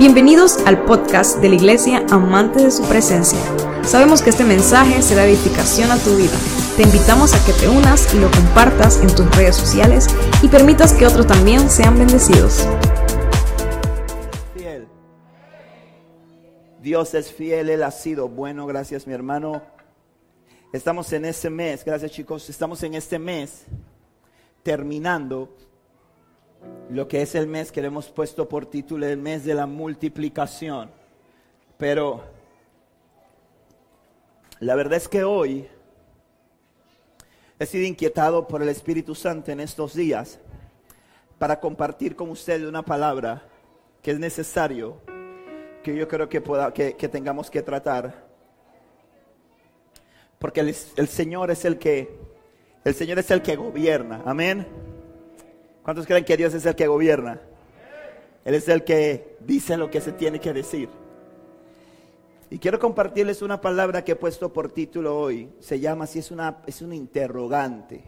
Bienvenidos al podcast de la Iglesia Amante de su Presencia. Sabemos que este mensaje será edificación a tu vida. Te invitamos a que te unas y lo compartas en tus redes sociales y permitas que otros también sean bendecidos. Fiel. Dios es fiel, Él ha sido bueno, gracias mi hermano. Estamos en este mes, gracias chicos, estamos en este mes terminando lo que es el mes que le hemos puesto por título el mes de la multiplicación. Pero la verdad es que hoy he sido inquietado por el Espíritu Santo en estos días para compartir con ustedes una palabra que es necesario, que yo creo que, pueda, que, tengamos que tratar. Porque el Señor es el que, el Señor es el que gobierna. Amén. ¿Cuántos creen que Dios es el que gobierna? Él es el que dice lo que se tiene que decir. Y quiero compartirles una palabra que he puesto por título hoy. Se llama así, es una, es un interrogante.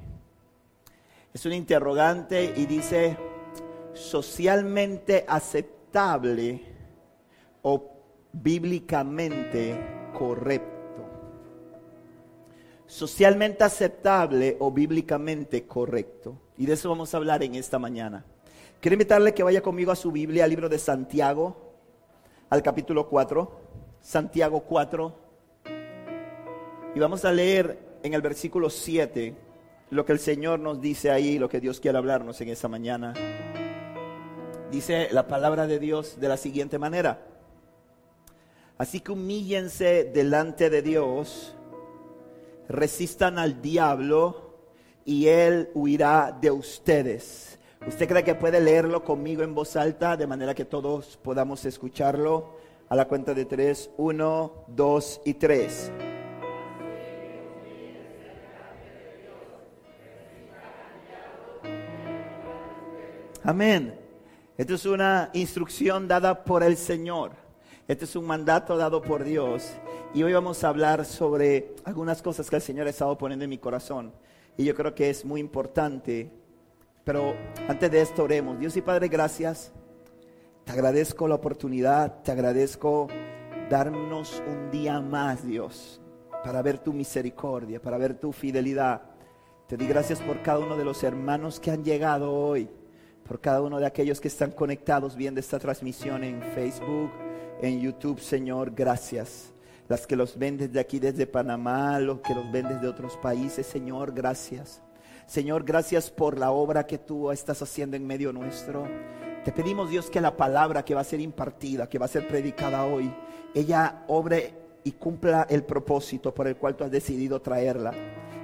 Es un interrogante y dice socialmente aceptable o bíblicamente correcto. Socialmente aceptable o bíblicamente correcto. Y de eso vamos a hablar en esta mañana. Quiero invitarle que vaya conmigo a su Biblia, al libro de Santiago, al capítulo 4, Santiago 4. Y vamos a leer en el versículo 7 lo que el Señor nos dice ahí, lo que Dios quiere hablarnos en esta mañana. Dice la palabra de Dios de la siguiente manera. Así que humíllense delante de Dios, resistan al diablo y él huirá de ustedes. ¿Usted cree que puede leerlo conmigo en voz alta de manera que todos podamos escucharlo? A la cuenta de tres, uno, dos y tres. Amén. Esto es una instrucción dada por el Señor. Este es un mandato dado por Dios. Y hoy vamos a hablar sobre algunas cosas que el Señor ha estado poniendo en mi corazón y yo creo que es muy importante. Pero antes de esto oremos. Dios y Padre, gracias. Te agradezco la oportunidad, te agradezco darnos un día más, Dios, para ver tu misericordia, para ver tu fidelidad. Te di gracias por cada uno de los hermanos que han llegado hoy, por cada uno de aquellos que están conectados viendo esta transmisión en Facebook, en YouTube, Señor, gracias las que los ven desde aquí, desde Panamá, los que los ven desde otros países. Señor, gracias. Señor, gracias por la obra que tú estás haciendo en medio nuestro. Te pedimos, Dios, que la palabra que va a ser impartida, que va a ser predicada hoy, ella obre y cumpla el propósito por el cual tú has decidido traerla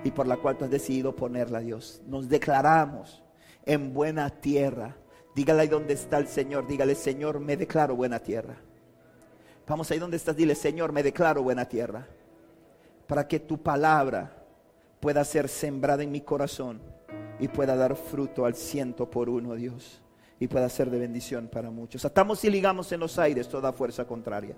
y por la cual tú has decidido ponerla, Dios. Nos declaramos en buena tierra. Dígale ahí donde está el Señor. Dígale, Señor, me declaro buena tierra. Vamos ahí donde estás, dile, Señor, me declaro buena tierra. Para que tu palabra pueda ser sembrada en mi corazón y pueda dar fruto al ciento por uno, Dios. Y pueda ser de bendición para muchos. Atamos y ligamos en los aires toda fuerza contraria.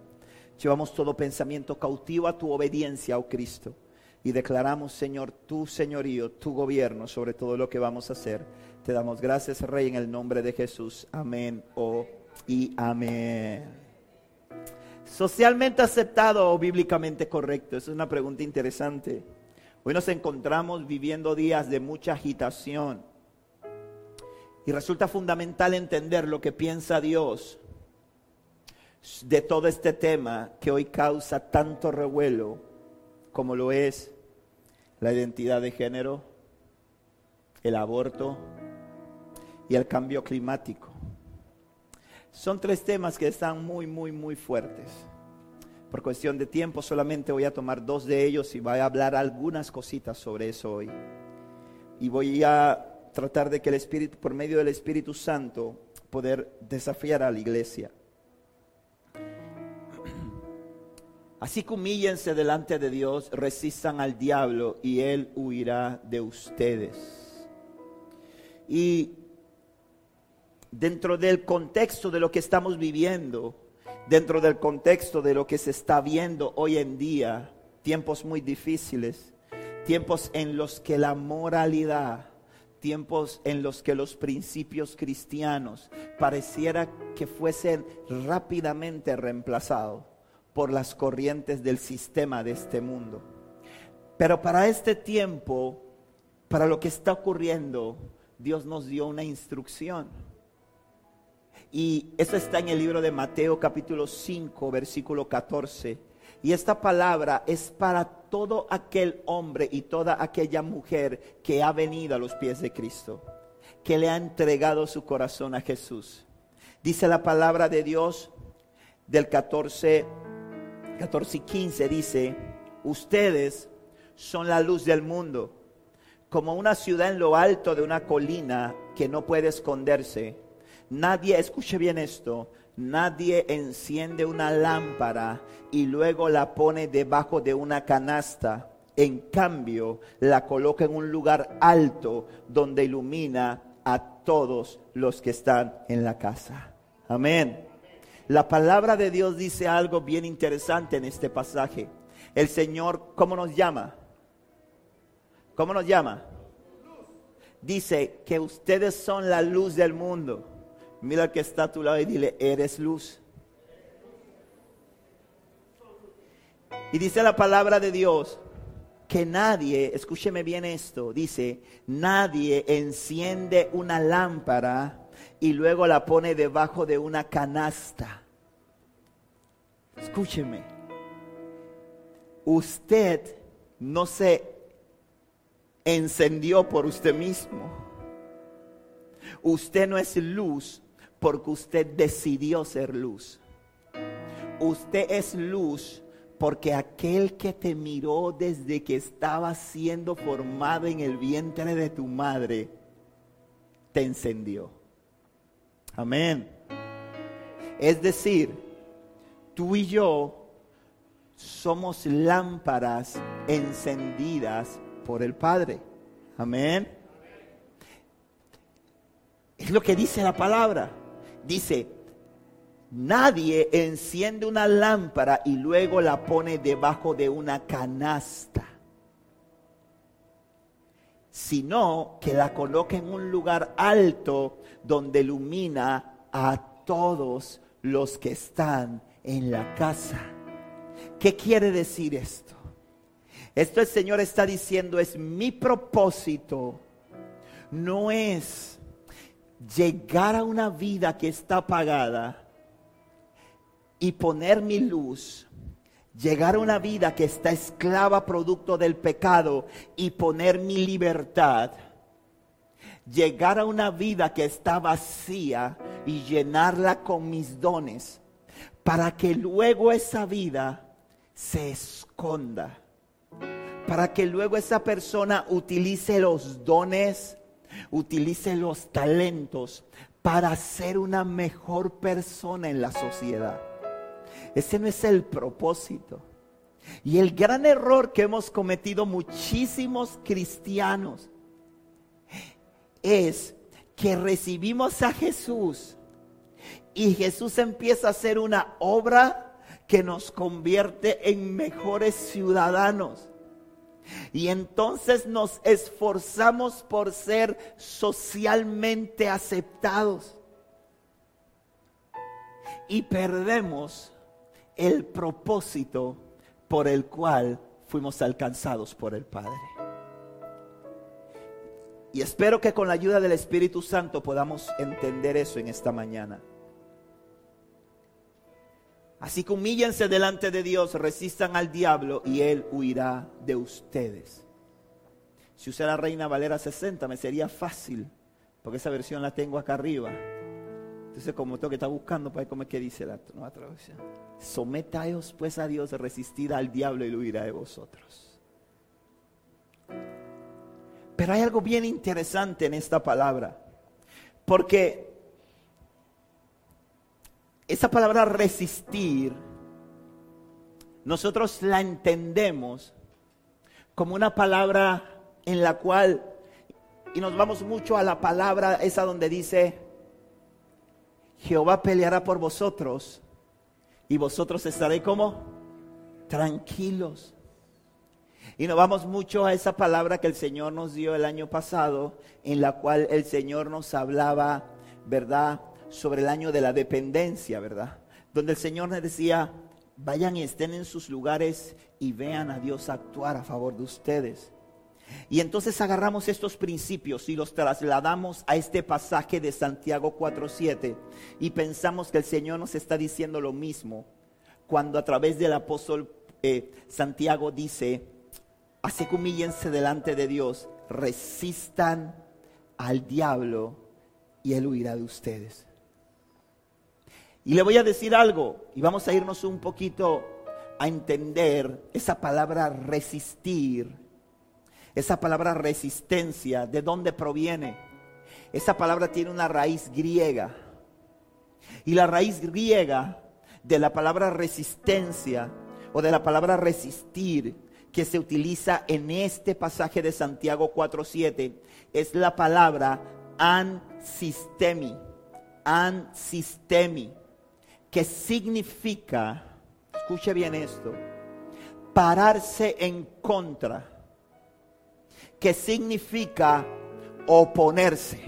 Llevamos todo pensamiento cautivo a tu obediencia, oh Cristo. Y declaramos, Señor, tu señorío, tu gobierno sobre todo lo que vamos a hacer. Te damos gracias, Rey, en el nombre de Jesús. Amén oh, y amén. Socialmente aceptado o bíblicamente correcto. Es una pregunta interesante. Hoy nos encontramos viviendo días de mucha agitación. Y resulta fundamental entender lo que piensa Dios de todo este tema que hoy causa tanto revuelo como lo es la identidad de género, el aborto y el cambio climático. Son tres temas que están muy, muy, muy fuertes. Por cuestión de tiempo solamente voy a tomar dos de ellos y voy a hablar algunas cositas sobre eso hoy. Y voy a tratar de que el Espíritu, por medio del Espíritu Santo, poder desafiar a la iglesia. Así que humíllense delante de Dios, resistan al diablo y él huirá de ustedes. Y dentro del contexto de lo que estamos viviendo, dentro del contexto de lo que se está viendo hoy en día, tiempos muy difíciles, tiempos en los que la moralidad tiempos en los que los principios cristianos pareciera que fuesen rápidamente reemplazados por las corrientes del sistema de este mundo. Pero para este tiempo, para lo que está ocurriendo, Dios nos dio una instrucción. Y eso está en el libro de Mateo capítulo 5, versículo 14. Y esta palabra es para todo aquel hombre y toda aquella mujer que ha venido a los pies de Cristo, que le ha entregado su corazón a Jesús. Dice la palabra de Dios del 14, 14 y 15, dice, ustedes son la luz del mundo, como una ciudad en lo alto de una colina que no puede esconderse. Nadie, escuche bien esto, nadie enciende una lámpara y luego la pone debajo de una canasta. En cambio, la coloca en un lugar alto donde ilumina a todos los que están en la casa. Amén. La palabra de Dios dice algo bien interesante en este pasaje. El Señor, ¿cómo nos llama? ¿Cómo nos llama? Dice que ustedes son la luz del mundo. Mira al que está a tu lado y dile, eres luz. Y dice la palabra de Dios que nadie, escúcheme bien esto, dice, nadie enciende una lámpara y luego la pone debajo de una canasta. Escúcheme, usted no se encendió por usted mismo. Usted no es luz porque usted decidió ser luz. Usted es luz porque aquel que te miró desde que estaba siendo formado en el vientre de tu madre, te encendió. Amén. Es decir, tú y yo somos lámparas encendidas por el Padre. Amén. Es lo que dice la palabra dice, nadie enciende una lámpara y luego la pone debajo de una canasta, sino que la coloca en un lugar alto donde ilumina a todos los que están en la casa. ¿Qué quiere decir esto? Esto el Señor está diciendo es mi propósito, no es llegar a una vida que está apagada y poner mi luz, llegar a una vida que está esclava producto del pecado y poner mi libertad, llegar a una vida que está vacía y llenarla con mis dones, para que luego esa vida se esconda, para que luego esa persona utilice los dones, utilice los talentos para ser una mejor persona en la sociedad. Ese no es el propósito. Y el gran error que hemos cometido muchísimos cristianos es que recibimos a Jesús y Jesús empieza a hacer una obra que nos convierte en mejores ciudadanos. Y entonces nos esforzamos por ser socialmente aceptados. Y perdemos el propósito por el cual fuimos alcanzados por el Padre. Y espero que con la ayuda del Espíritu Santo podamos entender eso en esta mañana. Así que humíllense delante de Dios, resistan al diablo y él huirá de ustedes. Si usé la Reina Valera 60 me sería fácil, porque esa versión la tengo acá arriba. Entonces como tengo que estar buscando para ver cómo es que dice la nueva traducción. Sometaos pues a Dios, resistid al diablo y él huirá de vosotros. Pero hay algo bien interesante en esta palabra, porque esa palabra resistir, nosotros la entendemos como una palabra en la cual, y nos vamos mucho a la palabra esa donde dice, Jehová peleará por vosotros y vosotros estaréis como tranquilos. Y nos vamos mucho a esa palabra que el Señor nos dio el año pasado, en la cual el Señor nos hablaba, ¿verdad? Sobre el año de la dependencia, ¿verdad? Donde el Señor nos decía, vayan y estén en sus lugares y vean a Dios actuar a favor de ustedes. Y entonces agarramos estos principios y los trasladamos a este pasaje de Santiago 4.7 y pensamos que el Señor nos está diciendo lo mismo cuando a través del apóstol eh, Santiago dice, así que humíllense delante de Dios, resistan al diablo y él huirá de ustedes. Y le voy a decir algo y vamos a irnos un poquito a entender esa palabra resistir esa palabra resistencia, ¿de dónde proviene? Esa palabra tiene una raíz griega. Y la raíz griega de la palabra resistencia o de la palabra resistir que se utiliza en este pasaje de Santiago 4.7 es la palabra ansistemi. Ansistemi. Que significa, escuche bien esto, pararse en contra que significa oponerse.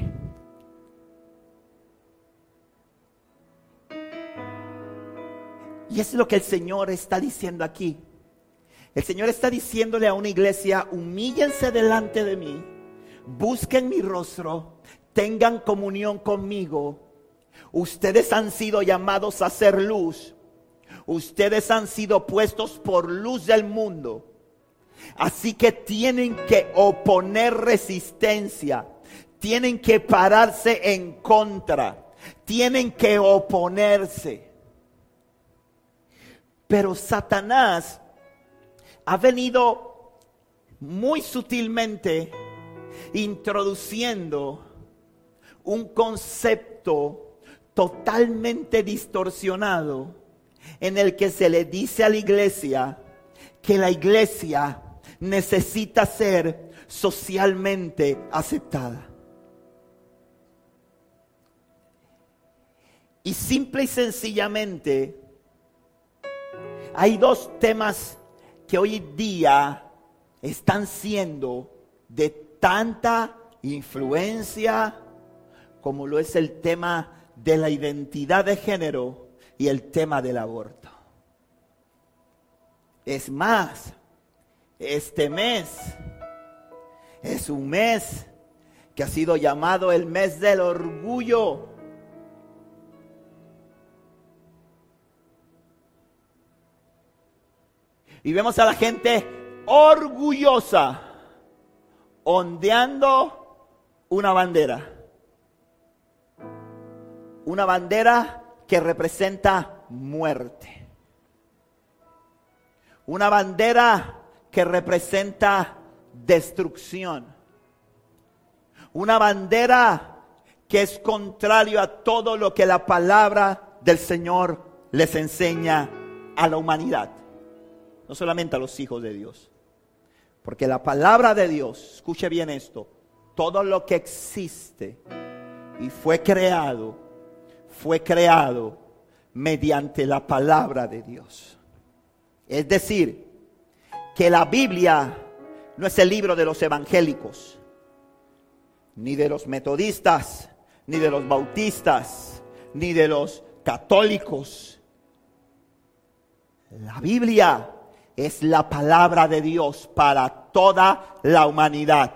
Y es lo que el Señor está diciendo aquí. El Señor está diciéndole a una iglesia, humíllense delante de mí, busquen mi rostro, tengan comunión conmigo. Ustedes han sido llamados a ser luz. Ustedes han sido puestos por luz del mundo. Así que tienen que oponer resistencia, tienen que pararse en contra, tienen que oponerse. Pero Satanás ha venido muy sutilmente introduciendo un concepto totalmente distorsionado en el que se le dice a la iglesia que la iglesia necesita ser socialmente aceptada. Y simple y sencillamente, hay dos temas que hoy día están siendo de tanta influencia como lo es el tema de la identidad de género y el tema del aborto. Es más, este mes es un mes que ha sido llamado el mes del orgullo. Y vemos a la gente orgullosa ondeando una bandera. Una bandera que representa muerte. Una bandera que representa destrucción. Una bandera que es contrario a todo lo que la palabra del Señor les enseña a la humanidad. No solamente a los hijos de Dios. Porque la palabra de Dios, escuche bien esto, todo lo que existe y fue creado, fue creado mediante la palabra de Dios. Es decir, que la Biblia no es el libro de los evangélicos, ni de los metodistas, ni de los bautistas, ni de los católicos. La Biblia es la palabra de Dios para toda la humanidad.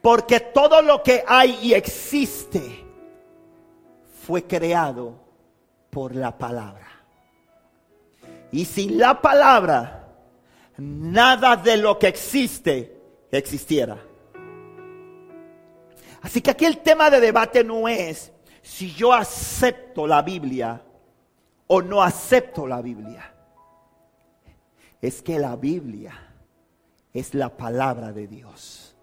Porque todo lo que hay y existe fue creado por la palabra. Y sin la palabra, nada de lo que existe existiera. Así que aquí el tema de debate no es si yo acepto la Biblia o no acepto la Biblia. Es que la Biblia es la palabra de Dios.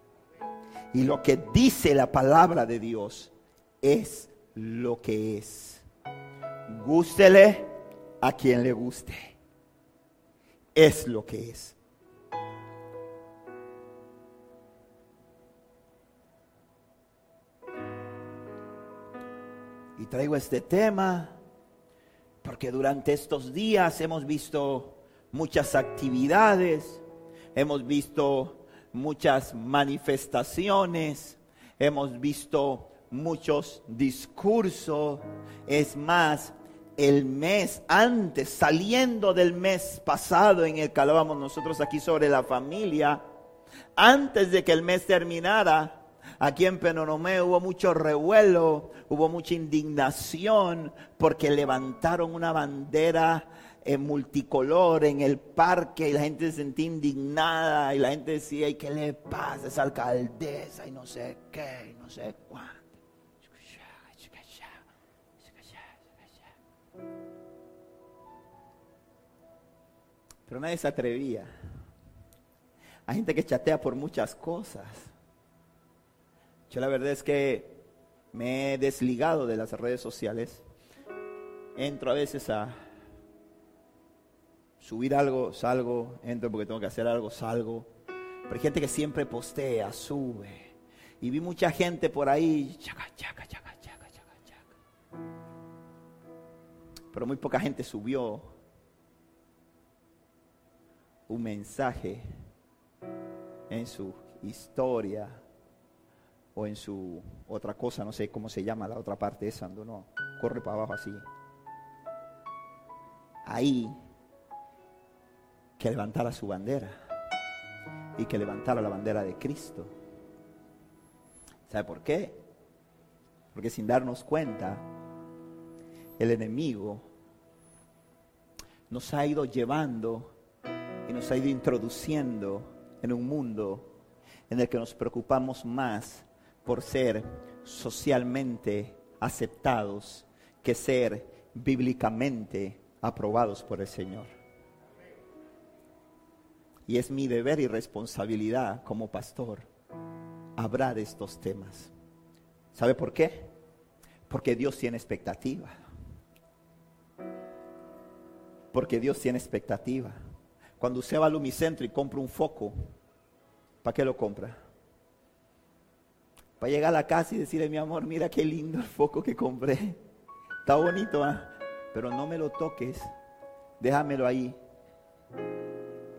Y lo que dice la palabra de Dios es lo que es. Gústele a quien le guste es lo que es. Y traigo este tema porque durante estos días hemos visto muchas actividades hemos visto muchas manifestaciones, hemos visto muchos discursos. Es más, el mes antes, saliendo del mes pasado en el que hablábamos nosotros aquí sobre la familia, antes de que el mes terminara, aquí en Penonomé hubo mucho revuelo, hubo mucha indignación porque levantaron una bandera en multicolor en el parque y la gente se sentía indignada y la gente decía, ¿y qué le pasa a esa alcaldesa? Y no sé qué, y no sé cuánto. Pero nadie se atrevía. Hay gente que chatea por muchas cosas. Yo la verdad es que me he desligado de las redes sociales. Entro a veces a subir algo, salgo, entro porque tengo que hacer algo, salgo. Pero hay gente que siempre postea, sube. Y vi mucha gente por ahí, chaca, chaca, chaca, chaca, chaca, chaca. Pero muy poca gente subió un mensaje en su historia o en su otra cosa, no sé cómo se llama la otra parte esa, cuando no corre para abajo así. Ahí que levantara su bandera y que levantara la bandera de Cristo. ¿Sabe por qué? Porque sin darnos cuenta, el enemigo nos ha ido llevando y nos ha ido introduciendo en un mundo en el que nos preocupamos más por ser socialmente aceptados que ser bíblicamente aprobados por el Señor. Y es mi deber y responsabilidad como pastor hablar de estos temas. ¿Sabe por qué? Porque Dios tiene expectativa. Porque Dios tiene expectativa. Cuando usted va al Lumicentro y compra un foco, ¿para qué lo compra? Para llegar a la casa y decirle, mi amor, mira qué lindo el foco que compré. Está bonito, ¿ah? pero no me lo toques. Déjamelo ahí.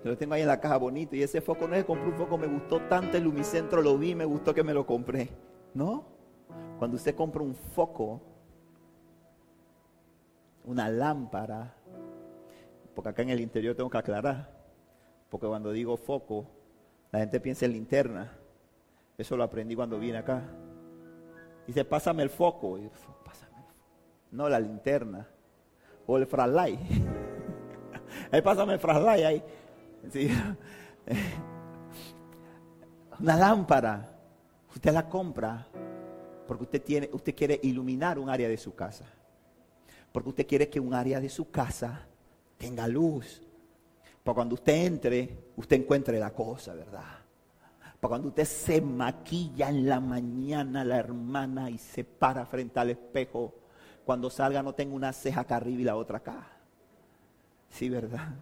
Yo lo tengo ahí en la caja bonito. Y ese foco no es que compré un foco, me gustó tanto el Lumicentro, lo vi, me gustó que me lo compré. No. Cuando usted compra un foco, una lámpara, porque acá en el interior tengo que aclarar, porque cuando digo foco, la gente piensa en linterna. Eso lo aprendí cuando vine acá. Dice, pásame el foco. pásame el foco. No la linterna. O el flashlight. ahí pásame el flashlight ahí. Una lámpara, usted la compra porque usted, tiene, usted quiere iluminar un área de su casa. Porque usted quiere que un área de su casa tenga luz. Para cuando usted entre, usted encuentre la cosa, ¿verdad? Para cuando usted se maquilla en la mañana, la hermana, y se para frente al espejo, cuando salga no tenga una ceja acá arriba y la otra acá. Sí, ¿verdad?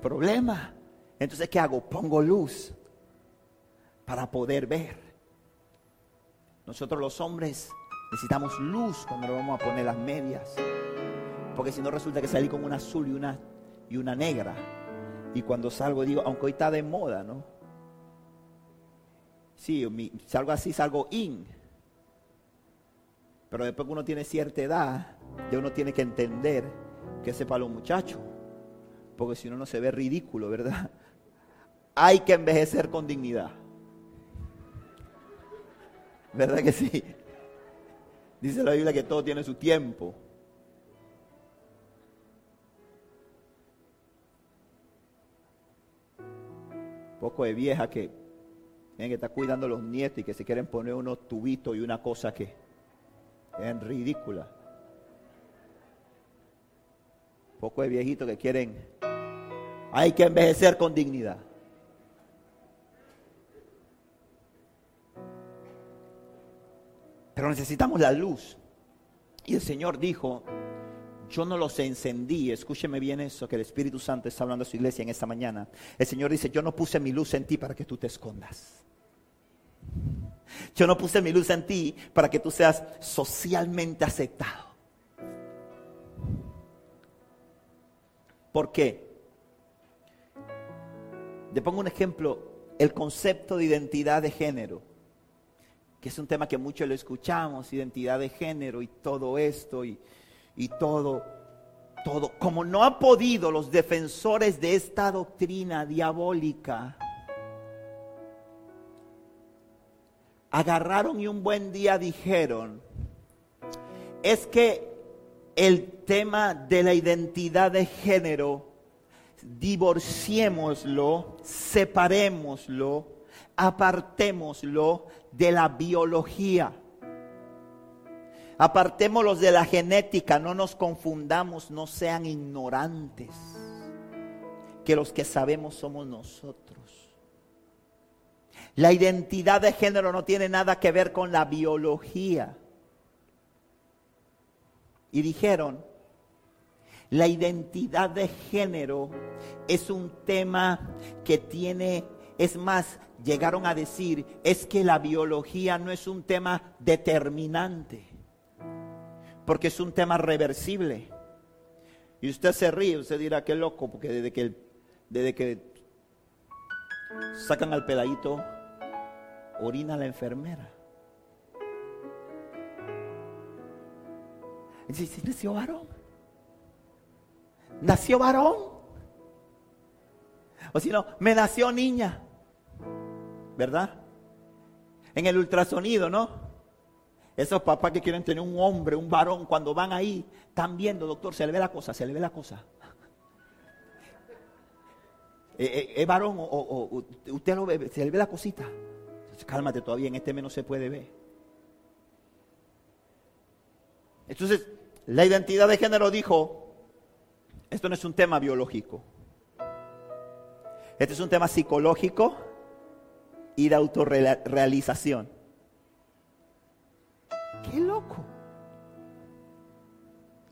problema. Entonces, ¿qué hago? Pongo luz para poder ver. Nosotros los hombres necesitamos luz cuando nos vamos a poner las medias. Porque si no resulta que salí con una azul y una, y una negra. Y cuando salgo digo, aunque hoy está de moda, ¿no? Sí, salgo así, salgo in. Pero después que uno tiene cierta edad, ya uno tiene que entender que sepa los muchachos porque si no, no se ve ridículo, ¿verdad? Hay que envejecer con dignidad. ¿Verdad que sí? Dice la Biblia que todo tiene su tiempo. Poco de vieja que que estar cuidando a los nietos y que se quieren poner unos tubitos y una cosa que es ridícula. Poco de viejitos que quieren hay que envejecer con dignidad. Pero necesitamos la luz. Y el Señor dijo, yo no los encendí. Escúcheme bien eso, que el Espíritu Santo está hablando a su iglesia en esta mañana. El Señor dice, yo no puse mi luz en ti para que tú te escondas. Yo no puse mi luz en ti para que tú seas socialmente aceptado. ¿Por qué? Le pongo un ejemplo, el concepto de identidad de género, que es un tema que mucho lo escuchamos, identidad de género y todo esto y, y todo, todo. Como no han podido los defensores de esta doctrina diabólica, agarraron y un buen día dijeron, es que el tema de la identidad de género, divorciémoslo, separémoslo, apartémoslo de la biología. Apartémoslos de la genética, no nos confundamos, no sean ignorantes, que los que sabemos somos nosotros. La identidad de género no tiene nada que ver con la biología. Y dijeron, la identidad de género es un tema que tiene, es más, llegaron a decir, es que la biología no es un tema determinante, porque es un tema reversible. Y usted se ríe, usted dirá, qué loco, porque desde que, desde que sacan al peladito, orina la enfermera. Dice, nació varón. Nació varón. O si no, me nació niña. ¿Verdad? En el ultrasonido, ¿no? Esos papás que quieren tener un hombre, un varón, cuando van ahí, están viendo, doctor, se le ve la cosa, se le ve la cosa. ¿Es, eh, eh, varón o, usted lo ve, se le ve la cosita? Cálmate todavía, en este menos se puede ver. Entonces, la identidad de género dijo, esto no es un tema biológico. Este es un tema psicológico y de autorrealización. Qué loco.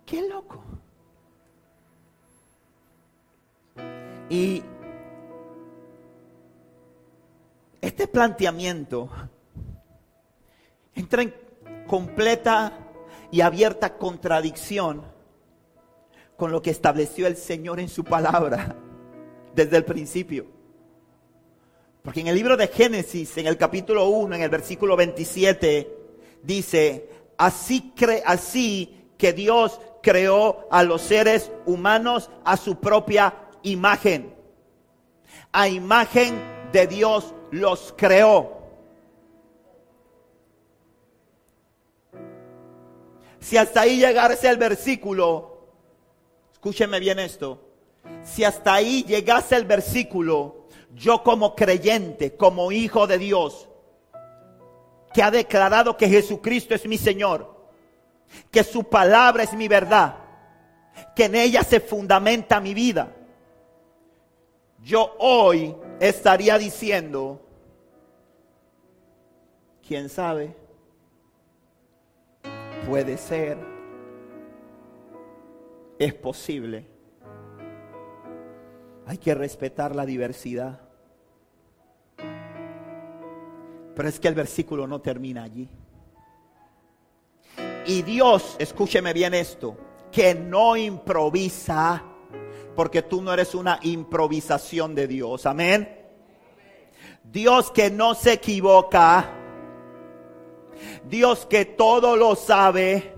Qué loco. Y este planteamiento entra en completa y abierta contradicción con lo que estableció el Señor en su palabra desde el principio. Porque en el libro de Génesis, en el capítulo 1, en el versículo 27, dice, así, así que Dios creó a los seres humanos a su propia imagen. A imagen de Dios los creó. Si hasta ahí llegase el versículo, escúcheme bien esto, si hasta ahí llegase el versículo, yo como creyente, como hijo de Dios, que ha declarado que Jesucristo es mi Señor, que su palabra es mi verdad, que en ella se fundamenta mi vida, yo hoy estaría diciendo, ¿quién sabe? Puede ser. Es posible. Hay que respetar la diversidad. Pero es que el versículo no termina allí. Y Dios, escúcheme bien esto, que no improvisa, porque tú no eres una improvisación de Dios. Amén. Dios que no se equivoca Dios que todo lo sabe,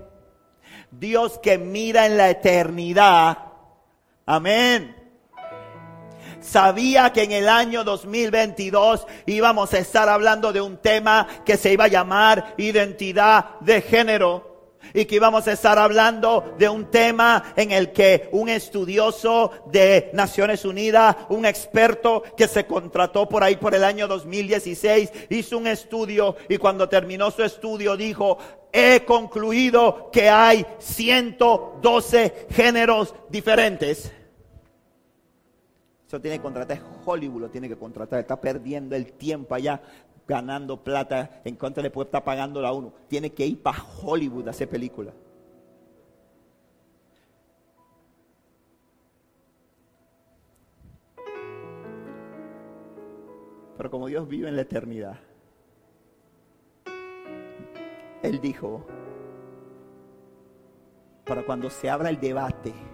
Dios que mira en la eternidad. Amén. Sabía que en el año 2022 íbamos a estar hablando de un tema que se iba a llamar identidad de género y que íbamos a estar hablando de un tema en el que un estudioso de Naciones Unidas, un experto que se contrató por ahí por el año 2016, hizo un estudio y cuando terminó su estudio dijo, he concluido que hay 112 géneros diferentes. Eso tiene que contratar, Hollywood lo tiene que contratar, está perdiendo el tiempo allá ganando plata, en cuanto le puede estar pagando la uno. Tiene que ir para Hollywood a hacer película. Pero como Dios vive en la eternidad, Él dijo, para cuando se abra el debate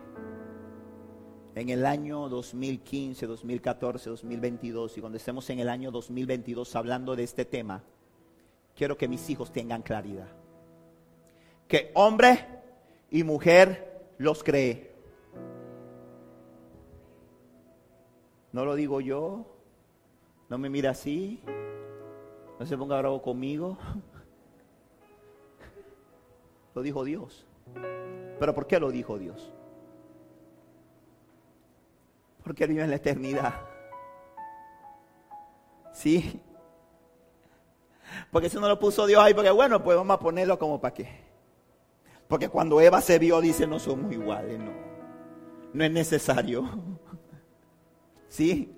en el año 2015, 2014, 2022 y cuando estemos en el año 2022 hablando de este tema, quiero que mis hijos tengan claridad. Que hombre y mujer los cree. No lo digo yo, no me mira así, no se ponga bravo conmigo. Lo dijo Dios. ¿Pero por qué lo dijo Dios? Porque vive en la eternidad. ¿Sí? Porque eso no lo puso Dios ahí, porque bueno, pues vamos a ponerlo como para qué. Porque cuando Eva se vio, dice, no somos iguales, no. No es necesario. ¿Sí?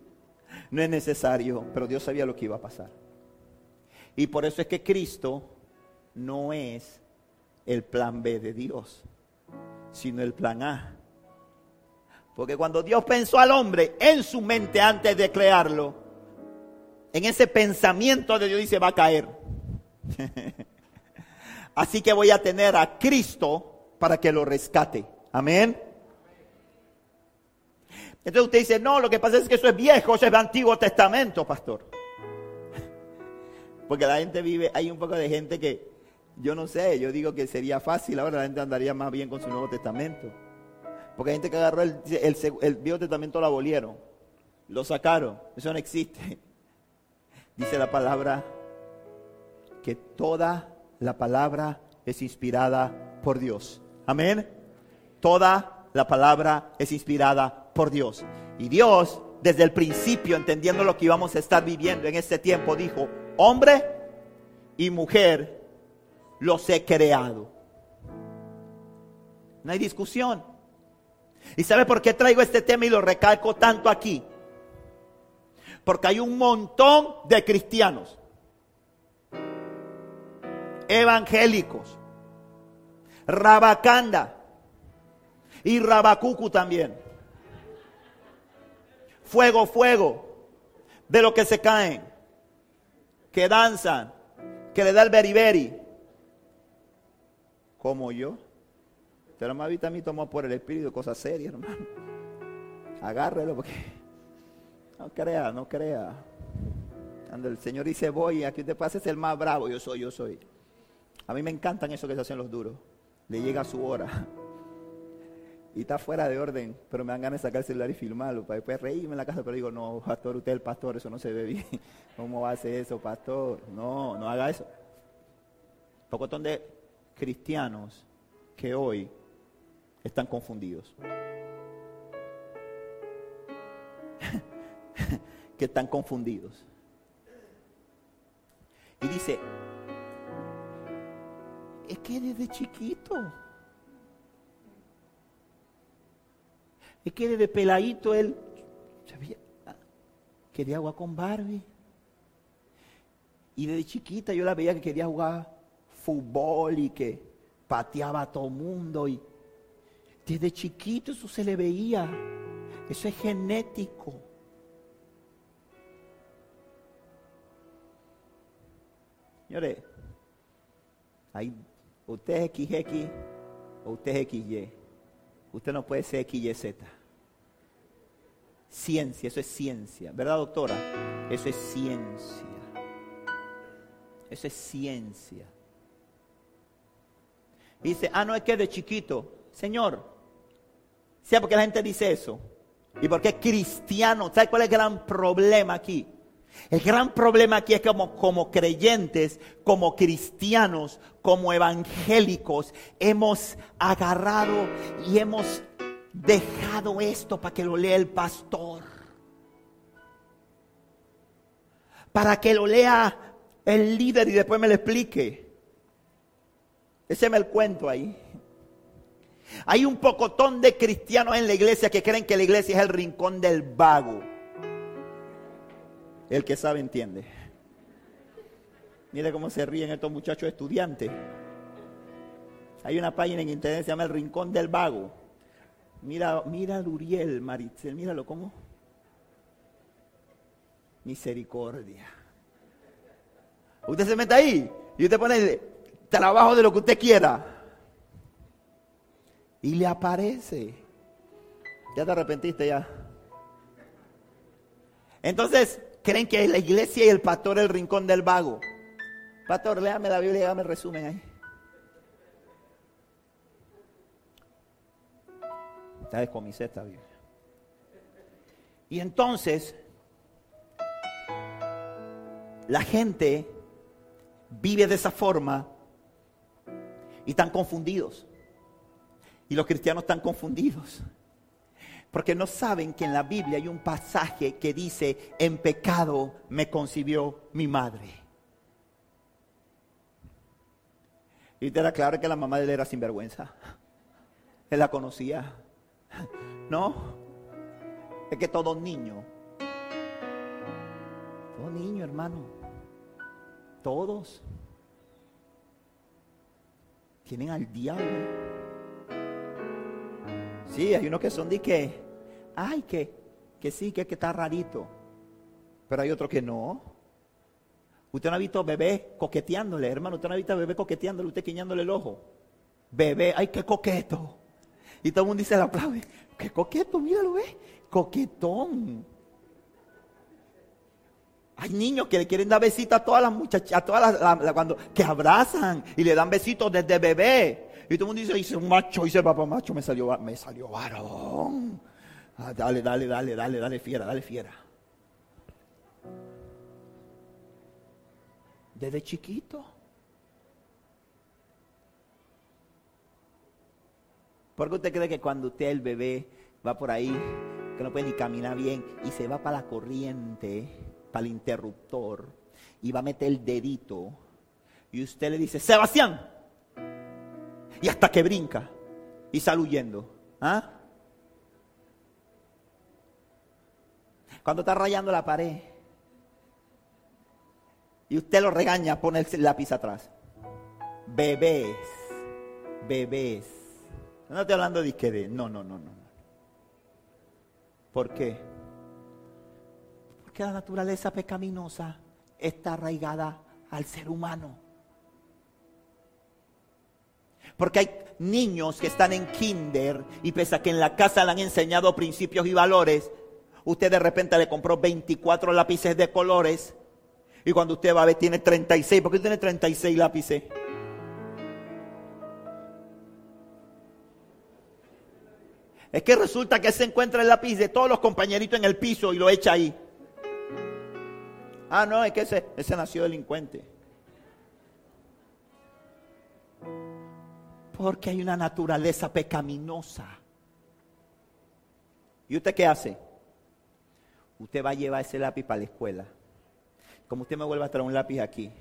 No es necesario, pero Dios sabía lo que iba a pasar. Y por eso es que Cristo no es el plan B de Dios, sino el plan A. Porque cuando Dios pensó al hombre en su mente antes de crearlo, en ese pensamiento de Dios dice, va a caer. Así que voy a tener a Cristo para que lo rescate. Amén. Entonces usted dice, no, lo que pasa es que eso es viejo, eso es del Antiguo Testamento, pastor. Porque la gente vive, hay un poco de gente que, yo no sé, yo digo que sería fácil, ahora la gente andaría más bien con su Nuevo Testamento. Porque hay gente que agarró el, el, Viejo Testamento, lo abolieron, lo sacaron, eso no existe. Dice la palabra que toda la palabra es inspirada por Dios. Amén. Toda la palabra es inspirada por Dios. Y Dios, desde el principio, entendiendo lo que íbamos a estar viviendo en este tiempo, dijo, hombre y mujer los he creado. No hay discusión. ¿Y sabe por qué traigo este tema y lo recalco tanto aquí? Porque hay un montón de cristianos evangélicos, Rabacanda y Rabacucu también. Fuego, fuego, de lo que se caen, que danzan, que le da el beriberi, como yo. Pero más a mí tomó por el espíritu cosas serias, hermano. Agárrelo porque no crea, no crea. Cuando el Señor dice voy, aquí te pases el más bravo, yo soy, yo soy. A mí me encantan eso que se hacen los duros. Le llega su hora. Y está fuera de orden, pero me dan ganas de sacar el celular y filmarlo para después reírme en la casa, pero digo, no, pastor, usted es el pastor, eso no se ve bien. ¿Cómo va a hacer eso, pastor? No, no haga eso. Pocotón de cristianos que hoy están confundidos. que están confundidos. Y dice, es que desde chiquito, es que desde peladito él quería jugar con Barbie. Y desde chiquita yo la veía que quería jugar fútbol y que pateaba a todo mundo y desde chiquito eso se le veía. Eso es genético. Señores, hay, usted es XX o usted es XY. Usted no puede ser XYZ. Ciencia, eso es ciencia. ¿Verdad, doctora? Eso es ciencia. Eso es ciencia. dice, ah, no es que de chiquito. Señor, ¿Sabe por qué la gente dice eso? ¿Y por qué cristiano? ¿Sabe cuál es el gran problema aquí? El gran problema aquí es que como, como creyentes, como cristianos, como evangélicos, hemos agarrado y hemos dejado esto para que lo lea el pastor. Para que lo lea el líder y después me lo explique. Ese es el cuento ahí. Hay un pocotón de cristianos en la iglesia que creen que la iglesia es el rincón del vago. El que sabe entiende. Mire cómo se ríen estos muchachos estudiantes. Hay una página en internet que se llama El Rincón del Vago. Mira, mira a Duriel, Maritzel, míralo cómo. Misericordia. Usted se mete ahí y usted pone trabajo de lo que usted quiera y le aparece. Ya te arrepentiste ya. Entonces, creen que la iglesia y el pastor el rincón del vago. Pastor, léame la Biblia y hágame el resumen ahí. Está descomisé esta Biblia. Y entonces, la gente vive de esa forma y están confundidos. Y los cristianos están confundidos. Porque no saben que en la Biblia hay un pasaje que dice, en pecado me concibió mi madre. Y usted era claro que la mamá de él era sinvergüenza. Él la conocía. No, es que todo niño, todo niño hermano, todos tienen al diablo. Sí, hay unos que son de que, ay, que, que sí, que, que está rarito. Pero hay otros que no. Usted no ha visto bebé coqueteándole, hermano. Usted no ha visto bebé coqueteándole, usted quiñándole el ojo. Bebé, ay, qué coqueto. Y todo el mundo dice la aplaude. Qué coqueto, míralo, ve. Coquetón. Hay niños que le quieren dar besitos a todas las muchachas, a todas las, cuando, que abrazan y le dan besitos desde bebé. Y todo el mundo dice, dice un macho, dice el papá macho, me salió, me salió varón. Ah, dale, dale, dale, dale, dale fiera, dale fiera. Desde chiquito. ¿Por qué usted cree que cuando usted el bebé va por ahí, que no puede ni caminar bien, y se va para la corriente, para el interruptor, y va a meter el dedito, y usted le dice, Sebastián, y hasta que brinca y sale huyendo. ¿Ah? Cuando está rayando la pared y usted lo regaña, pone el lápiz atrás. Bebés, bebés. No estoy hablando de que de. No, no, no, no. ¿Por qué? Porque la naturaleza pecaminosa está arraigada al ser humano. Porque hay niños que están en kinder y pese a que en la casa le han enseñado principios y valores, usted de repente le compró 24 lápices de colores y cuando usted va a ver tiene 36. ¿Por qué tiene 36 lápices? Es que resulta que se encuentra el lápiz de todos los compañeritos en el piso y lo echa ahí. Ah, no, es que ese, ese nació delincuente. Porque hay una naturaleza pecaminosa. ¿Y usted qué hace? Usted va a llevar ese lápiz para la escuela. Como usted me vuelva a traer un lápiz aquí,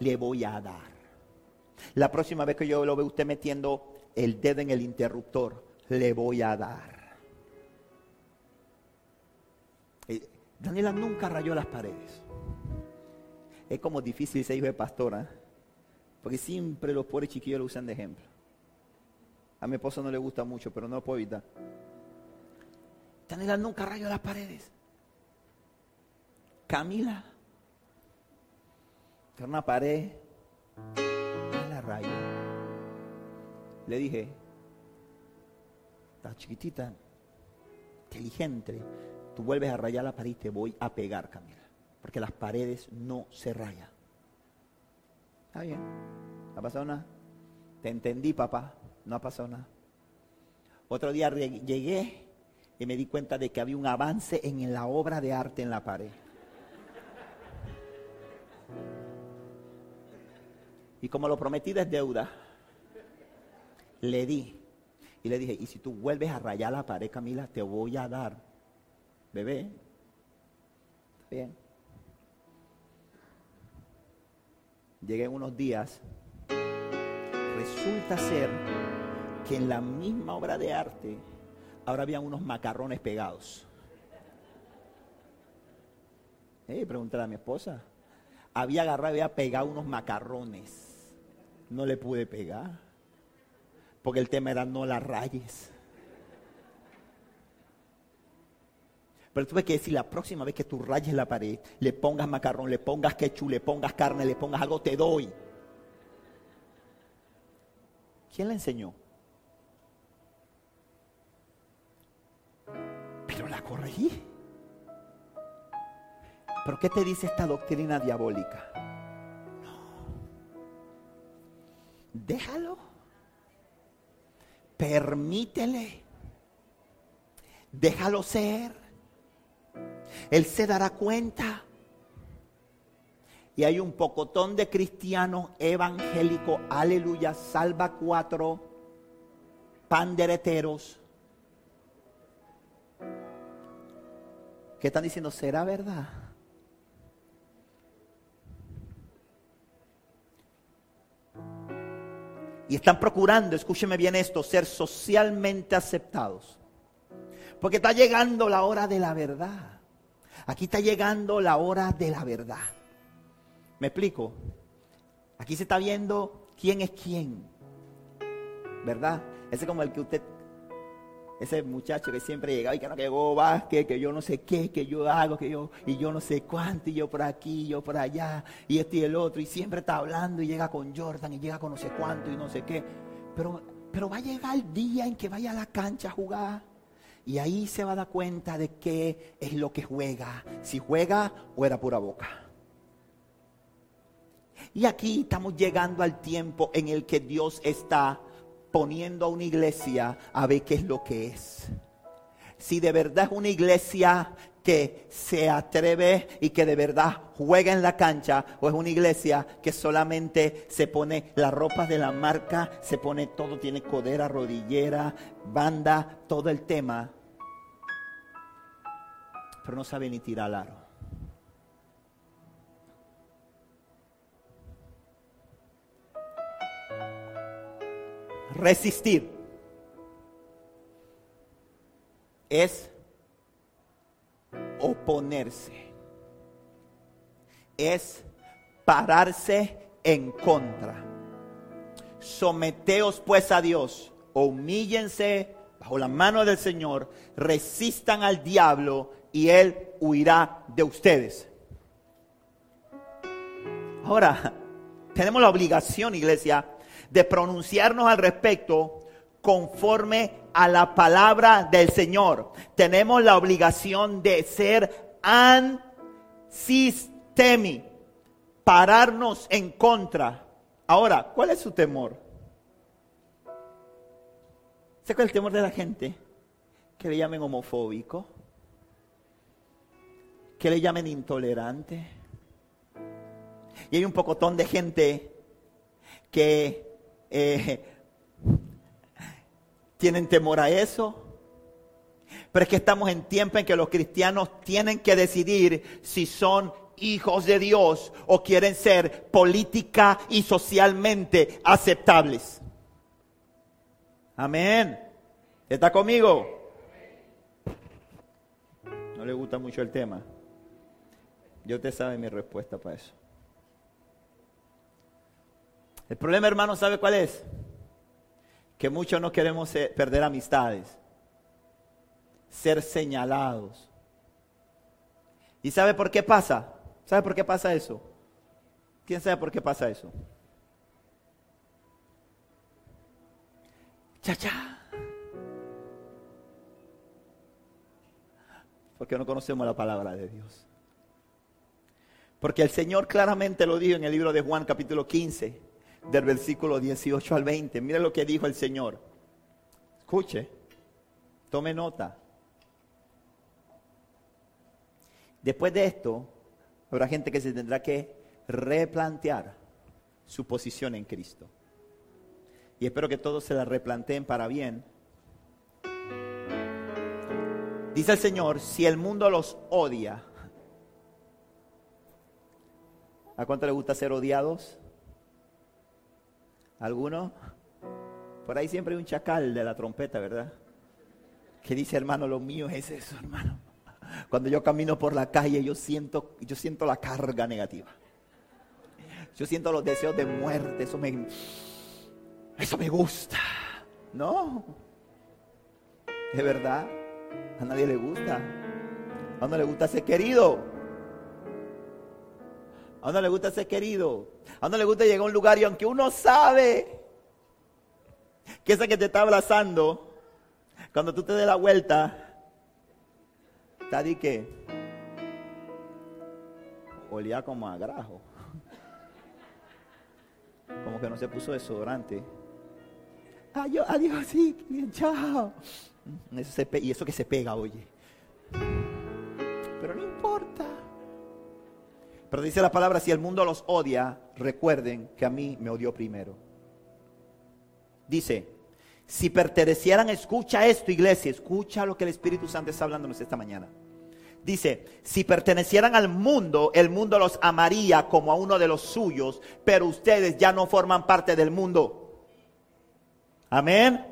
le voy a dar. La próxima vez que yo lo veo usted metiendo el dedo en el interruptor, le voy a dar. Eh, Daniela nunca rayó las paredes. Es como difícil ser hijo de pastora. Porque siempre los pobres chiquillos lo usan de ejemplo. A mi esposo no le gusta mucho, pero no lo puedo evitar. Daniela nunca rayó las paredes. Camila. Era una pared. la rayo. Le dije, está chiquitita, inteligente, tú vuelves a rayar la pared y te voy a pegar, Camila. Porque las paredes no se rayan. Está bien. No ha pasado nada. Te entendí, papá. No ha pasado nada. Otro día llegué y me di cuenta de que había un avance en la obra de arte en la pared. Y como lo prometí de deuda, le di. Y le dije, y si tú vuelves a rayar la pared, Camila, te voy a dar. Bebé. Está bien. Llegué unos días, resulta ser que en la misma obra de arte ahora había unos macarrones pegados. Eh, pregúntale a mi esposa. Había agarrado había pegado unos macarrones. No le pude pegar. Porque el tema era no las rayes. Pero tuve que decir, la próxima vez que tú rayes la pared, le pongas macarrón, le pongas ketchup, le pongas carne, le pongas algo, te doy. ¿Quién le enseñó? corregí. ¿Pero qué te dice esta doctrina diabólica? No. Déjalo. Permítele. Déjalo ser. Él se dará cuenta. Y hay un pocotón de cristianos evangélicos, aleluya, salva cuatro, pandereteros, que están diciendo, ¿será verdad? Y están procurando, escúcheme bien esto, ser socialmente aceptados. Porque está llegando la hora de la verdad. Aquí está llegando la hora de la verdad. ¿Me explico? Aquí se está viendo quién es quién. ¿Verdad? Ese es como el que usted, ese muchacho que siempre llegaba y que no llegó Vázquez, que yo no sé qué, que yo hago, que yo, y yo no sé cuánto, y yo por aquí, yo por allá, y este y el otro, y siempre está hablando y llega con Jordan y llega con no sé cuánto y no sé qué. Pero, pero va a llegar el día en que vaya a la cancha a jugar. Y ahí se va a dar cuenta de qué es lo que juega. Si juega o era pura boca. Y aquí estamos llegando al tiempo en el que Dios está poniendo a una iglesia a ver qué es lo que es. Si de verdad es una iglesia que se atreve y que de verdad juega en la cancha o es una iglesia que solamente se pone las ropas de la marca, se pone todo, tiene codera, rodillera, banda, todo el tema, pero no sabe ni tirar aro. resistir es oponerse, es pararse en contra. Someteos pues a Dios, humíllense bajo la mano del Señor, resistan al diablo y él huirá de ustedes. Ahora, tenemos la obligación, iglesia, de pronunciarnos al respecto conforme a la palabra del Señor. Tenemos la obligación de ser ansistemi, pararnos en contra. Ahora, ¿cuál es su temor? ¿Se cuál es el temor de la gente? Que le llamen homofóbico, que le llamen intolerante. Y hay un pocotón de gente que eh, tienen temor a eso. Pero es que estamos en tiempo en que los cristianos tienen que decidir si son hijos de Dios o quieren ser política y socialmente aceptables. Amén. ¿Está conmigo? No le gusta mucho el tema. Yo te sabe mi respuesta para eso. El problema, hermano, ¿sabe cuál es? Que muchos no queremos perder amistades, ser señalados. ¿Y sabe por qué pasa? ¿Sabe por qué pasa eso? ¿Quién sabe por qué pasa eso? Cha, cha. Porque no conocemos la palabra de Dios. Porque el Señor claramente lo dijo en el libro de Juan capítulo 15 del versículo 18 al 20. Mire lo que dijo el Señor. Escuche, tome nota. Después de esto, habrá gente que se tendrá que replantear su posición en Cristo. Y espero que todos se la replanteen para bien. Dice el Señor, si el mundo los odia, ¿a cuánto le gusta ser odiados? ¿Alguno? Por ahí siempre hay un chacal de la trompeta, ¿verdad? Que dice, hermano, lo mío es eso, hermano. Cuando yo camino por la calle, yo siento, yo siento la carga negativa. Yo siento los deseos de muerte, eso me, eso me gusta. No, es verdad, a nadie le gusta. A uno le gusta ser querido. A uno le gusta ser querido. A uno le gusta llegar a un lugar y aunque uno sabe que esa que te está abrazando, cuando tú te des la vuelta, Está di que olía como a grajo. Como que no se puso desodorante. Adiós, adiós, sí, chao. y eso que se pega, oye. Pero no importa. Pero dice la palabra, si el mundo los odia, recuerden que a mí me odió primero. Dice, si pertenecieran, escucha esto iglesia, escucha lo que el Espíritu Santo está hablándonos esta mañana. Dice, si pertenecieran al mundo, el mundo los amaría como a uno de los suyos, pero ustedes ya no forman parte del mundo. Amén.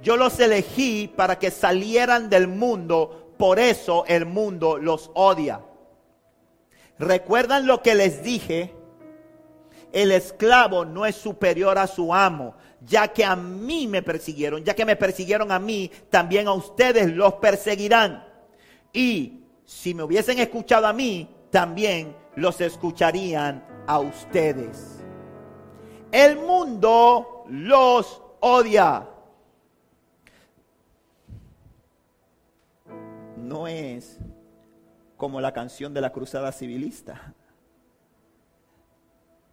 Yo los elegí para que salieran del mundo, por eso el mundo los odia. ¿Recuerdan lo que les dije? El esclavo no es superior a su amo, ya que a mí me persiguieron, ya que me persiguieron a mí, también a ustedes los perseguirán. Y si me hubiesen escuchado a mí, también los escucharían a ustedes. El mundo los odia. No es como la canción de la cruzada civilista.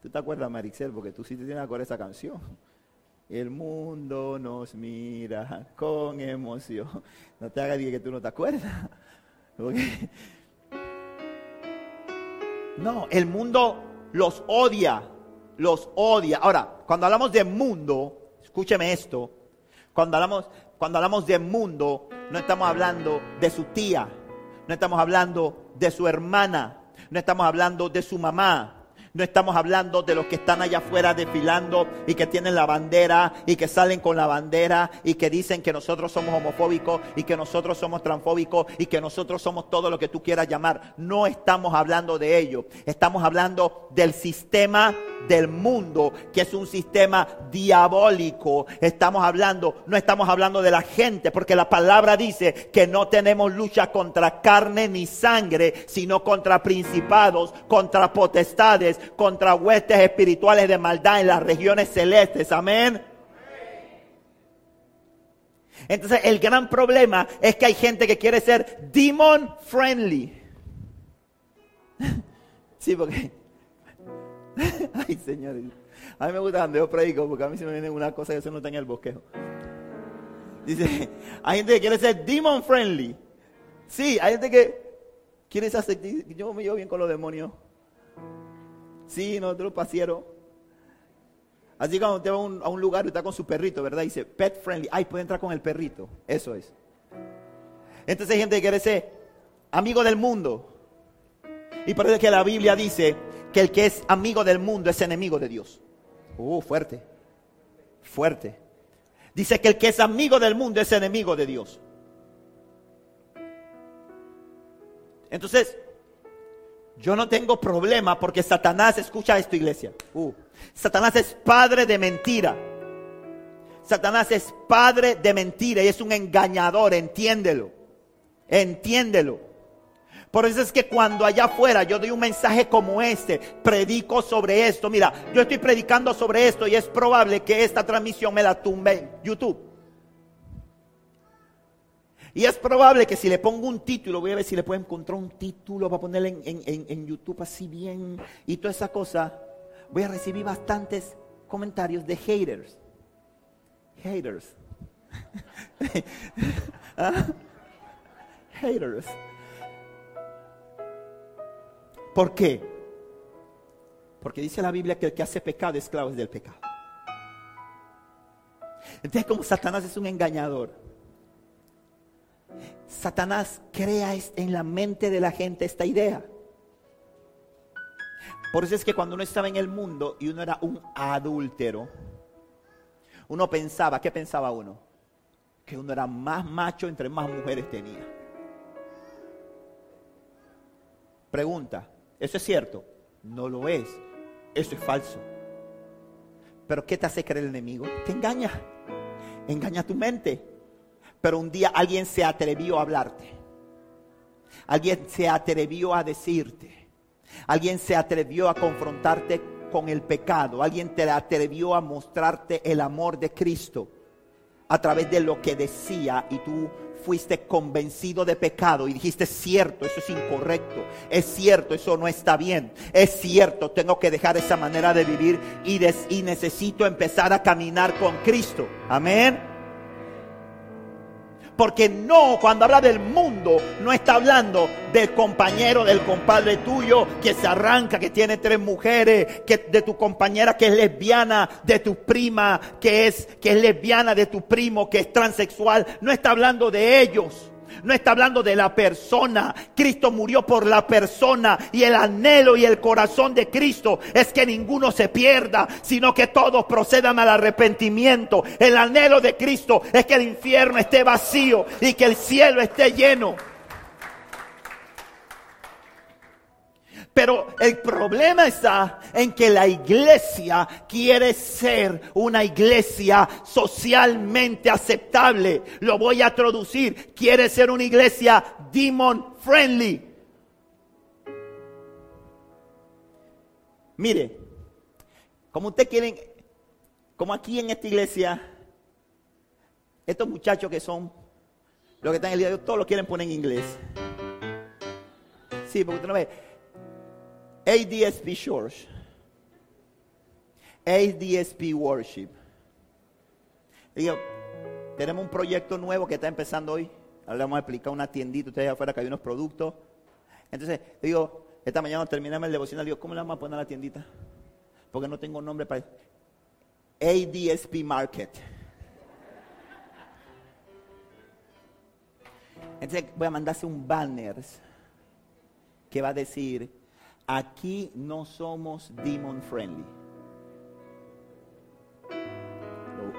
¿Tú te acuerdas, Marixel? Porque tú sí te tienes que acordar esa canción. El mundo nos mira con emoción. No te hagas que tú no te acuerdas. No, el mundo los odia. Los odia. Ahora, cuando hablamos de mundo, escúcheme esto. Cuando hablamos, cuando hablamos de mundo, no estamos hablando de su tía. No estamos hablando de su hermana. No estamos hablando de su mamá. No estamos hablando de los que están allá afuera desfilando y que tienen la bandera y que salen con la bandera y que dicen que nosotros somos homofóbicos y que nosotros somos transfóbicos y que nosotros somos todo lo que tú quieras llamar. No estamos hablando de ello. Estamos hablando del sistema del mundo, que es un sistema diabólico. Estamos hablando, no estamos hablando de la gente, porque la palabra dice que no tenemos lucha contra carne ni sangre, sino contra principados, contra potestades, contra huestes espirituales de maldad en las regiones celestes. Amén. Entonces el gran problema es que hay gente que quiere ser demon friendly. Sí, porque... Ay, Señor. A mí me gusta cuando yo predico porque a mí se me viene una cosa que se nota en el bosquejo. Dice, hay gente que quiere ser demon friendly. Sí, hay gente que quiere ser... Yo me llevo bien con los demonios. Sí, nosotros pasieron. Así cuando usted va a un, lugar y está con su perrito, ¿verdad? Dice, pet friendly. Ay, puede entrar con el perrito. Eso es. Entonces hay gente que quiere ser amigo del mundo. Y es que la Biblia dice que el que es amigo del mundo es enemigo de Dios. Uh, fuerte. Fuerte. Dice que el que es amigo del mundo es enemigo de Dios. Entonces, yo no tengo problema porque Satanás, escucha esto iglesia, uh, Satanás es padre de mentira. Satanás es padre de mentira y es un engañador, entiéndelo, entiéndelo. Por eso es que cuando allá afuera yo doy un mensaje como este, predico sobre esto. Mira, yo estoy predicando sobre esto y es probable que esta transmisión me la tumbe en YouTube. Y es probable que si le pongo un título, voy a ver si le puedo encontrar un título para ponerle en, YouTube así bien y toda esa cosa, voy a recibir bastantes comentarios de haters. Haters. ¿Ah? Haters. ¿Por qué? Porque dice la Biblia que el que hace pecado es esclavo del pecado. Entonces como Satanás es un engañador, Satanás crea en la mente de la gente esta idea. Por eso es que cuando uno estaba en el mundo y uno era un adúltero, uno pensaba, ¿qué pensaba uno? Que uno era más macho entre más mujeres tenía. Pregunta, ¿eso es cierto? No lo es. Eso es falso. Pero ¿qué te hace creer el enemigo? Te engaña. Engaña tu mente pero un día alguien se atrevió a hablarte. Alguien se atrevió a decirte. Alguien se atrevió a confrontarte con el pecado. Alguien te atrevió a mostrarte el amor de Cristo. a través de lo que decía y tú fuiste convencido de pecado y dijiste, cierto, eso es incorrecto, es cierto, eso no está bien, es cierto, tengo que dejar esa manera de vivir y, y necesito empezar a caminar con Cristo. Amén. Porque no, cuando habla del mundo, no está hablando del compañero, del compadre tuyo que se arranca, que tiene tres mujeres, que de tu compañera que es lesbiana, de tu prima que es, que es lesbiana, de tu primo que es transexual. No está hablando de ellos no está hablando de la persona. Cristo murió por la persona y el anhelo y el corazón de Cristo es que ninguno se pierda, sino que todos procedan al arrepentimiento. El anhelo de Cristo es que el infierno esté vacío y que el cielo esté lleno. Pero el problema está en que la iglesia quiere ser una iglesia socialmente aceptable. Lo voy a traducir. Quiere ser una iglesia demon friendly. Mire, como ustedes quieren, como aquí en esta iglesia, estos muchachos que son los que están en el día de hoy, todos lo quieren poner en inglés. Sí, porque usted no ve. ADSP Church, ADSP Worship. Digo, tenemos un proyecto nuevo que está empezando hoy. Ahora le vamos a explicar una tiendita, ustedes afuera que hay unos productos. Entonces, digo, esta mañana terminamos el devocional, digo, ¿cómo le vamos a poner la tiendita? Porque no tengo nombre para ADSP Market. Entonces voy a mandarse un banner que va a decir Aquí no somos demon friendly.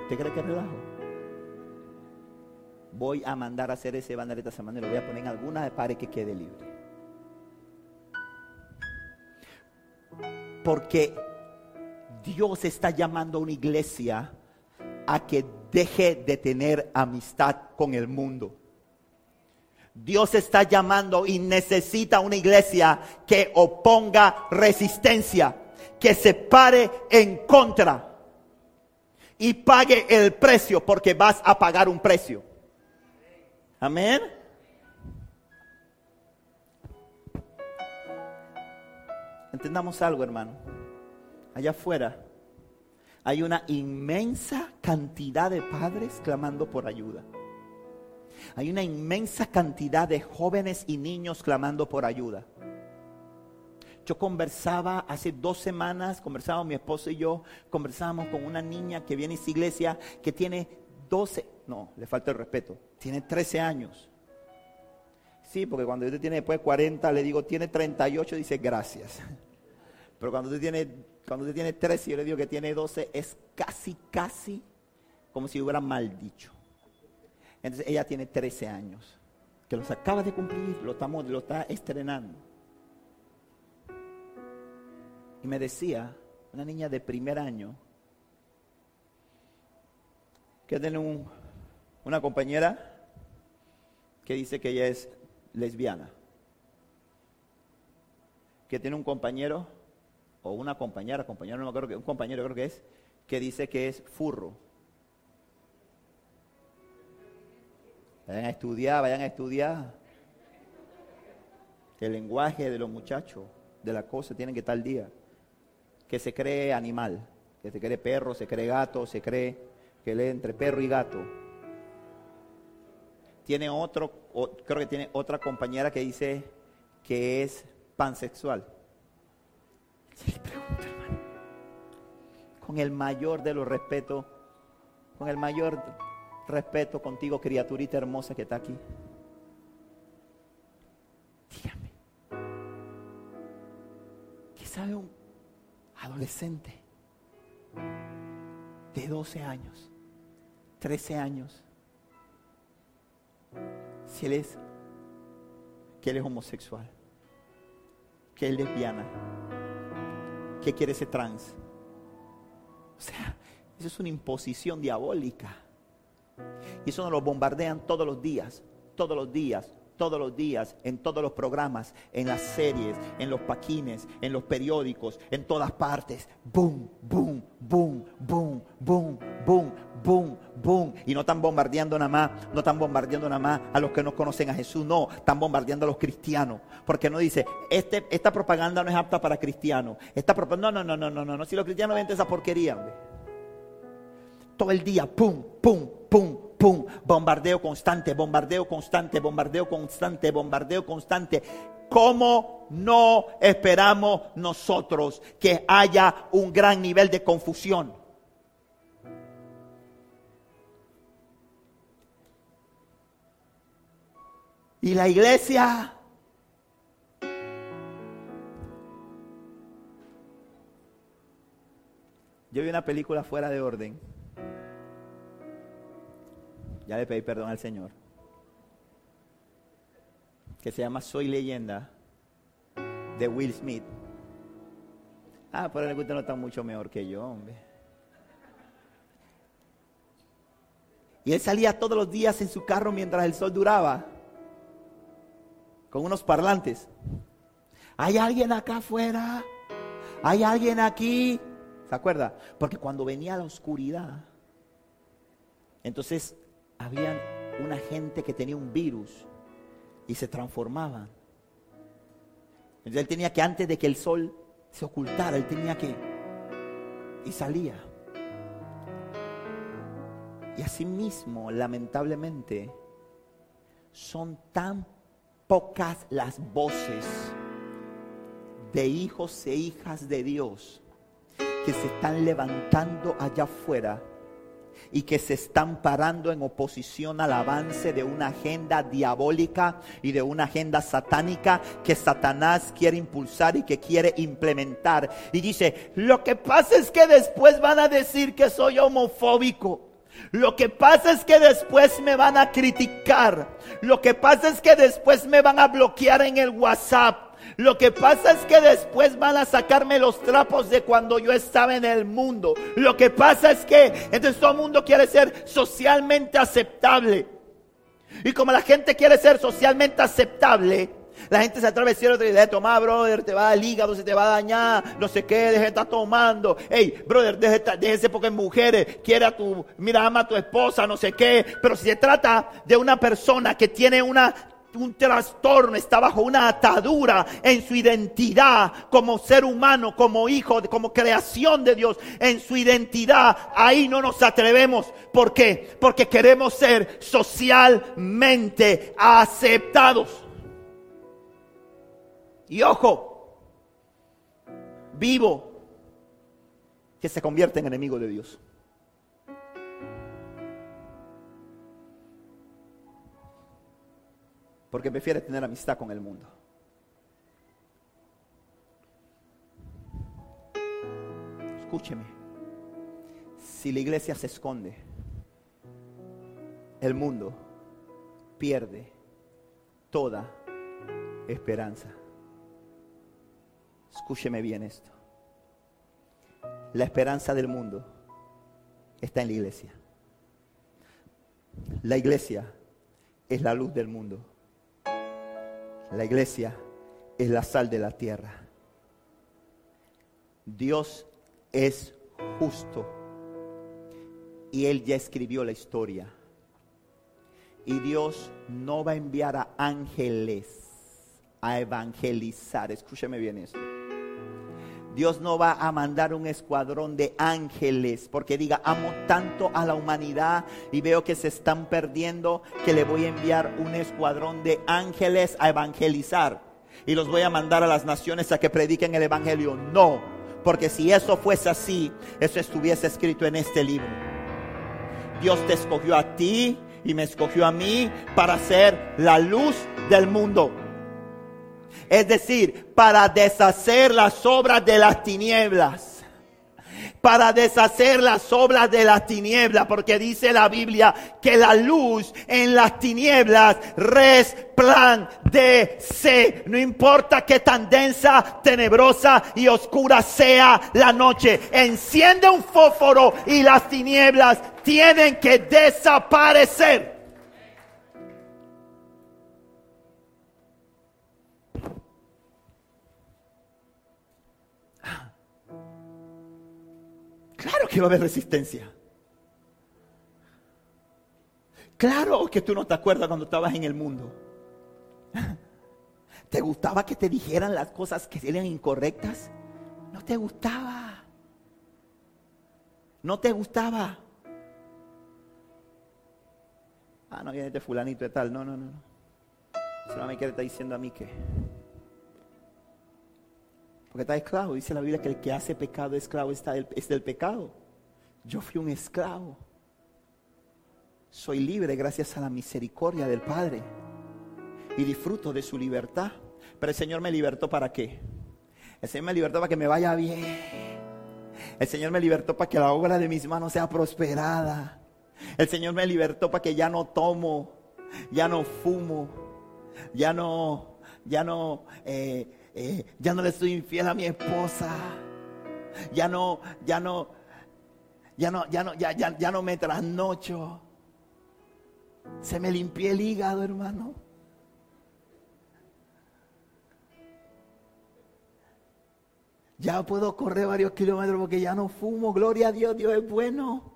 ¿Usted cree que relajo? Voy a mandar a hacer ese banner esta semana y lo voy a poner en alguna de pares que quede libre. Porque Dios está llamando a una iglesia a que deje de tener amistad con el mundo. Dios está llamando y necesita una iglesia que oponga resistencia, que se pare en contra y pague el precio porque vas a pagar un precio. Amén. Entendamos algo, hermano. Allá afuera hay una inmensa cantidad de padres clamando por ayuda. Hay una inmensa cantidad de jóvenes y niños clamando por ayuda. Yo conversaba hace dos semanas, conversábamos mi esposo y yo, conversábamos con una niña que viene a esa iglesia que tiene 12, no, le falta el respeto, tiene 13 años. Sí, porque cuando usted tiene después 40, le digo, tiene 38, dice gracias. Pero cuando usted tiene, cuando usted tiene 13, yo le digo que tiene 12, es casi, casi como si hubiera mal dicho. Entonces ella tiene 13 años, que los acaba de cumplir, lo, estamos, lo está estrenando. Y me decía, una niña de primer año, que tiene una compañera que dice que ella es lesbiana, que tiene un compañero o una compañera, compañero no me acuerdo un compañero creo que es, que dice que es furro. Vayan a estudiar, vayan a estudiar. El lenguaje de los muchachos, de la cosa, tienen que estar al día. Que se cree animal, que se cree perro, se cree gato, se cree que lee entre perro y gato. Tiene otro, creo que tiene otra compañera que dice que es pansexual. con el mayor de los respetos, con el mayor respeto contigo, criaturita hermosa que está aquí. Dígame, ¿qué sabe un adolescente de 12 años, 13 años, si él es, que él es homosexual, que él es lesbiana, que quiere ser trans? O sea, eso es una imposición diabólica. Y eso nos lo bombardean todos los días, todos los días, todos los días, en todos los programas, en las series, en los paquines, en los periódicos, en todas partes. Boom, boom, boom, boom, boom, boom, boom, boom. Y no están bombardeando nada más, no están bombardeando nada más a los que no conocen a Jesús, no, están bombardeando a los cristianos. Porque no dice, este, esta propaganda no es apta para cristianos. Esta no, no, no, no, no, no, si los cristianos ven esa porquería, Todo el día, pum, pum, pum, pum, bombardeo constante, bombardeo constante, bombardeo constante, bombardeo constante. ¿Cómo no esperamos nosotros que haya un gran nivel de confusión? Y la iglesia Yo vi una película fuera de orden. Ya le pedí perdón al Señor. Que se llama Soy leyenda de Will Smith. Ah, pero el no está mucho mejor que yo, hombre. Y él salía todos los días en su carro mientras el sol duraba con unos parlantes. ¿Hay alguien acá afuera? ¿Hay alguien aquí? ¿Se acuerda? Porque cuando venía la oscuridad, entonces había una gente que tenía un virus y se transformaban. Entonces él tenía que, antes de que el sol se ocultara, él tenía que... Y salía. Y así mismo, lamentablemente, son tan pocas las voces de hijos e hijas de Dios que se están levantando allá afuera y que se están parando en oposición al avance de una agenda diabólica y de una agenda satánica que Satanás quiere impulsar y que quiere implementar. Y dice, lo que pasa es que después van a decir que soy homofóbico. Lo que pasa es que después me van a criticar. Lo que pasa es que después me van a bloquear en el WhatsApp. Lo que pasa es que después van a sacarme los trapos de cuando yo estaba en el mundo. Lo que pasa es que entonces todo el mundo quiere ser socialmente aceptable. Y como la gente quiere ser socialmente aceptable, la gente se atreve a decir, de tomar, brother, te va al hígado, se te va a dañar, no sé qué, deje de estar tomando. Hey, brother, deje, déjese porque mujeres, quiere a tu, mira, ama a tu esposa, no sé qué. Pero si se trata de una persona que tiene una un trastorno, está bajo una atadura en su identidad como ser humano, como hijo, como creación de Dios, en su identidad. Ahí no nos atrevemos. ¿Por qué? Porque queremos ser socialmente aceptados. Y ojo, vivo, que se convierte en enemigo de Dios. Porque prefiere tener amistad con el mundo. Escúcheme, si la iglesia se esconde, el mundo pierde toda esperanza. Escúcheme bien esto. La esperanza del mundo está en la iglesia. La iglesia es la luz del mundo. La iglesia es la sal de la tierra. Dios es justo y Él ya escribió la historia. Y Dios no va a enviar a ángeles a evangelizar. Escúcheme bien esto. Dios no va a mandar un escuadrón de ángeles porque diga, amo tanto a la humanidad y veo que se están perdiendo que le voy a enviar un escuadrón de ángeles a evangelizar y los voy a mandar a las naciones a que prediquen el evangelio. No, porque si eso fuese así, eso estuviese escrito en este libro. Dios te escogió a ti y me escogió a mí para ser la luz del mundo. Es decir, para deshacer las obras de las tinieblas para deshacer las obras de las tinieblas, porque dice la Biblia que la luz en las tinieblas resplandece. No importa qué tan densa, tenebrosa y oscura sea la noche, enciende un fósforo y las tinieblas tienen que desaparecer. Claro que va a haber resistencia. Claro que tú no te acuerdas cuando estabas en el mundo. ¿Te gustaba que te dijeran las cosas que eran incorrectas? No te gustaba. No te gustaba. Ah, no, viene este fulanito de tal. No, no, no. Solo me quiere estar diciendo a mí que. Porque está esclavo. Dice la Biblia que el que hace pecado esclavo está es del pecado. Yo fui un esclavo. Soy libre gracias a la misericordia del Padre. Y disfruto de su libertad. Pero el Señor me libertó para qué? El Señor me libertó para que me vaya bien. El Señor me libertó para que la obra de mis manos sea prosperada. El Señor me libertó para que ya no tomo, ya no fumo, ya no, ya no, eh, eh, ya no le estoy infiel a mi esposa. Ya no, ya no, ya no, ya no, ya, ya, ya no me trasnocho. Se me limpió el hígado, hermano. Ya puedo correr varios kilómetros porque ya no fumo. Gloria a Dios, Dios es bueno.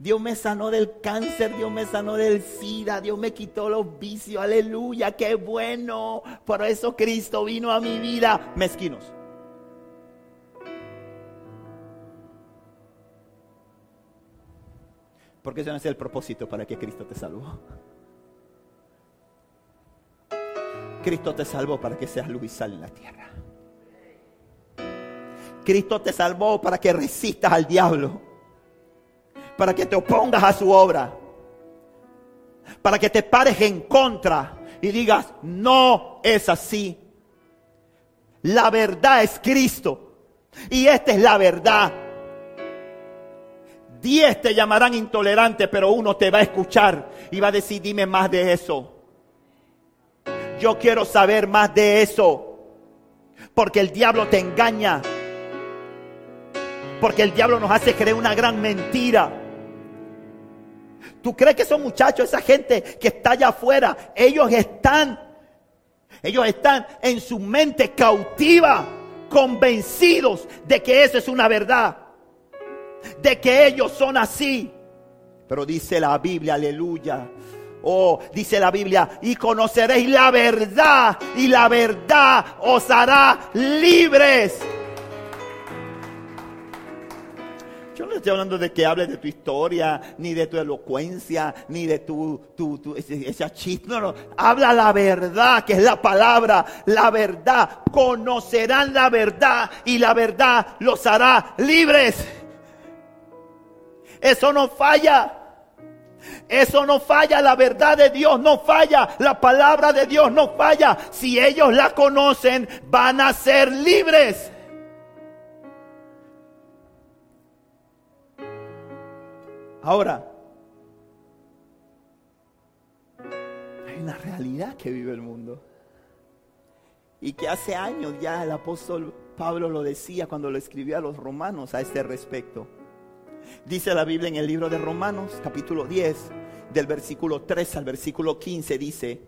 Dios me sanó del cáncer, Dios me sanó del SIDA, Dios me quitó los vicios. Aleluya, qué bueno. Por eso Cristo vino a mi vida. Mezquinos. Porque ese no es el propósito para que Cristo te salvó. Cristo te salvó para que seas luz y sal en la tierra. Cristo te salvó para que resistas al diablo. Para que te opongas a su obra. Para que te pares en contra y digas, no es así. La verdad es Cristo. Y esta es la verdad. Diez te llamarán intolerante, pero uno te va a escuchar y va a decir, dime más de eso. Yo quiero saber más de eso. Porque el diablo te engaña. Porque el diablo nos hace creer una gran mentira. ¿Tú crees que esos muchachos, esa gente que está allá afuera, ellos están, ellos están en su mente cautiva, convencidos de que eso es una verdad? de que ellos son así. Pero dice la Biblia, aleluya. Oh, dice la Biblia, y conoceréis la verdad, y la verdad os hará libres. Yo no estoy hablando de que hables de tu historia, ni de tu elocuencia, ni de tu, tu, tu ese. No, no. Habla la verdad, que es la palabra, la verdad. Conocerán la verdad y la verdad los hará libres. Eso no falla. Eso no falla, la verdad de Dios no falla, la palabra de Dios no falla. Si ellos la conocen, van a ser libres. Ahora, hay una realidad que vive el mundo. Y que hace años ya el apóstol Pablo lo decía cuando lo escribió a los romanos a este respecto. Dice la Biblia en el libro de Romanos, capítulo 10, del versículo 3 al versículo 15, dice,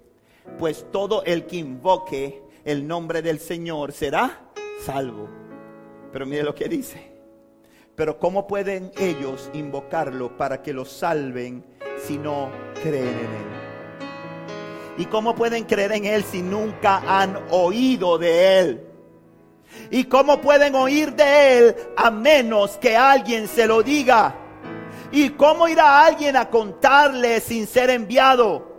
pues todo el que invoque el nombre del Señor será salvo. Pero mire lo que dice. Pero ¿cómo pueden ellos invocarlo para que los salven si no creen en Él? ¿Y cómo pueden creer en Él si nunca han oído de Él? ¿Y cómo pueden oír de Él a menos que alguien se lo diga? ¿Y cómo irá alguien a contarle sin ser enviado?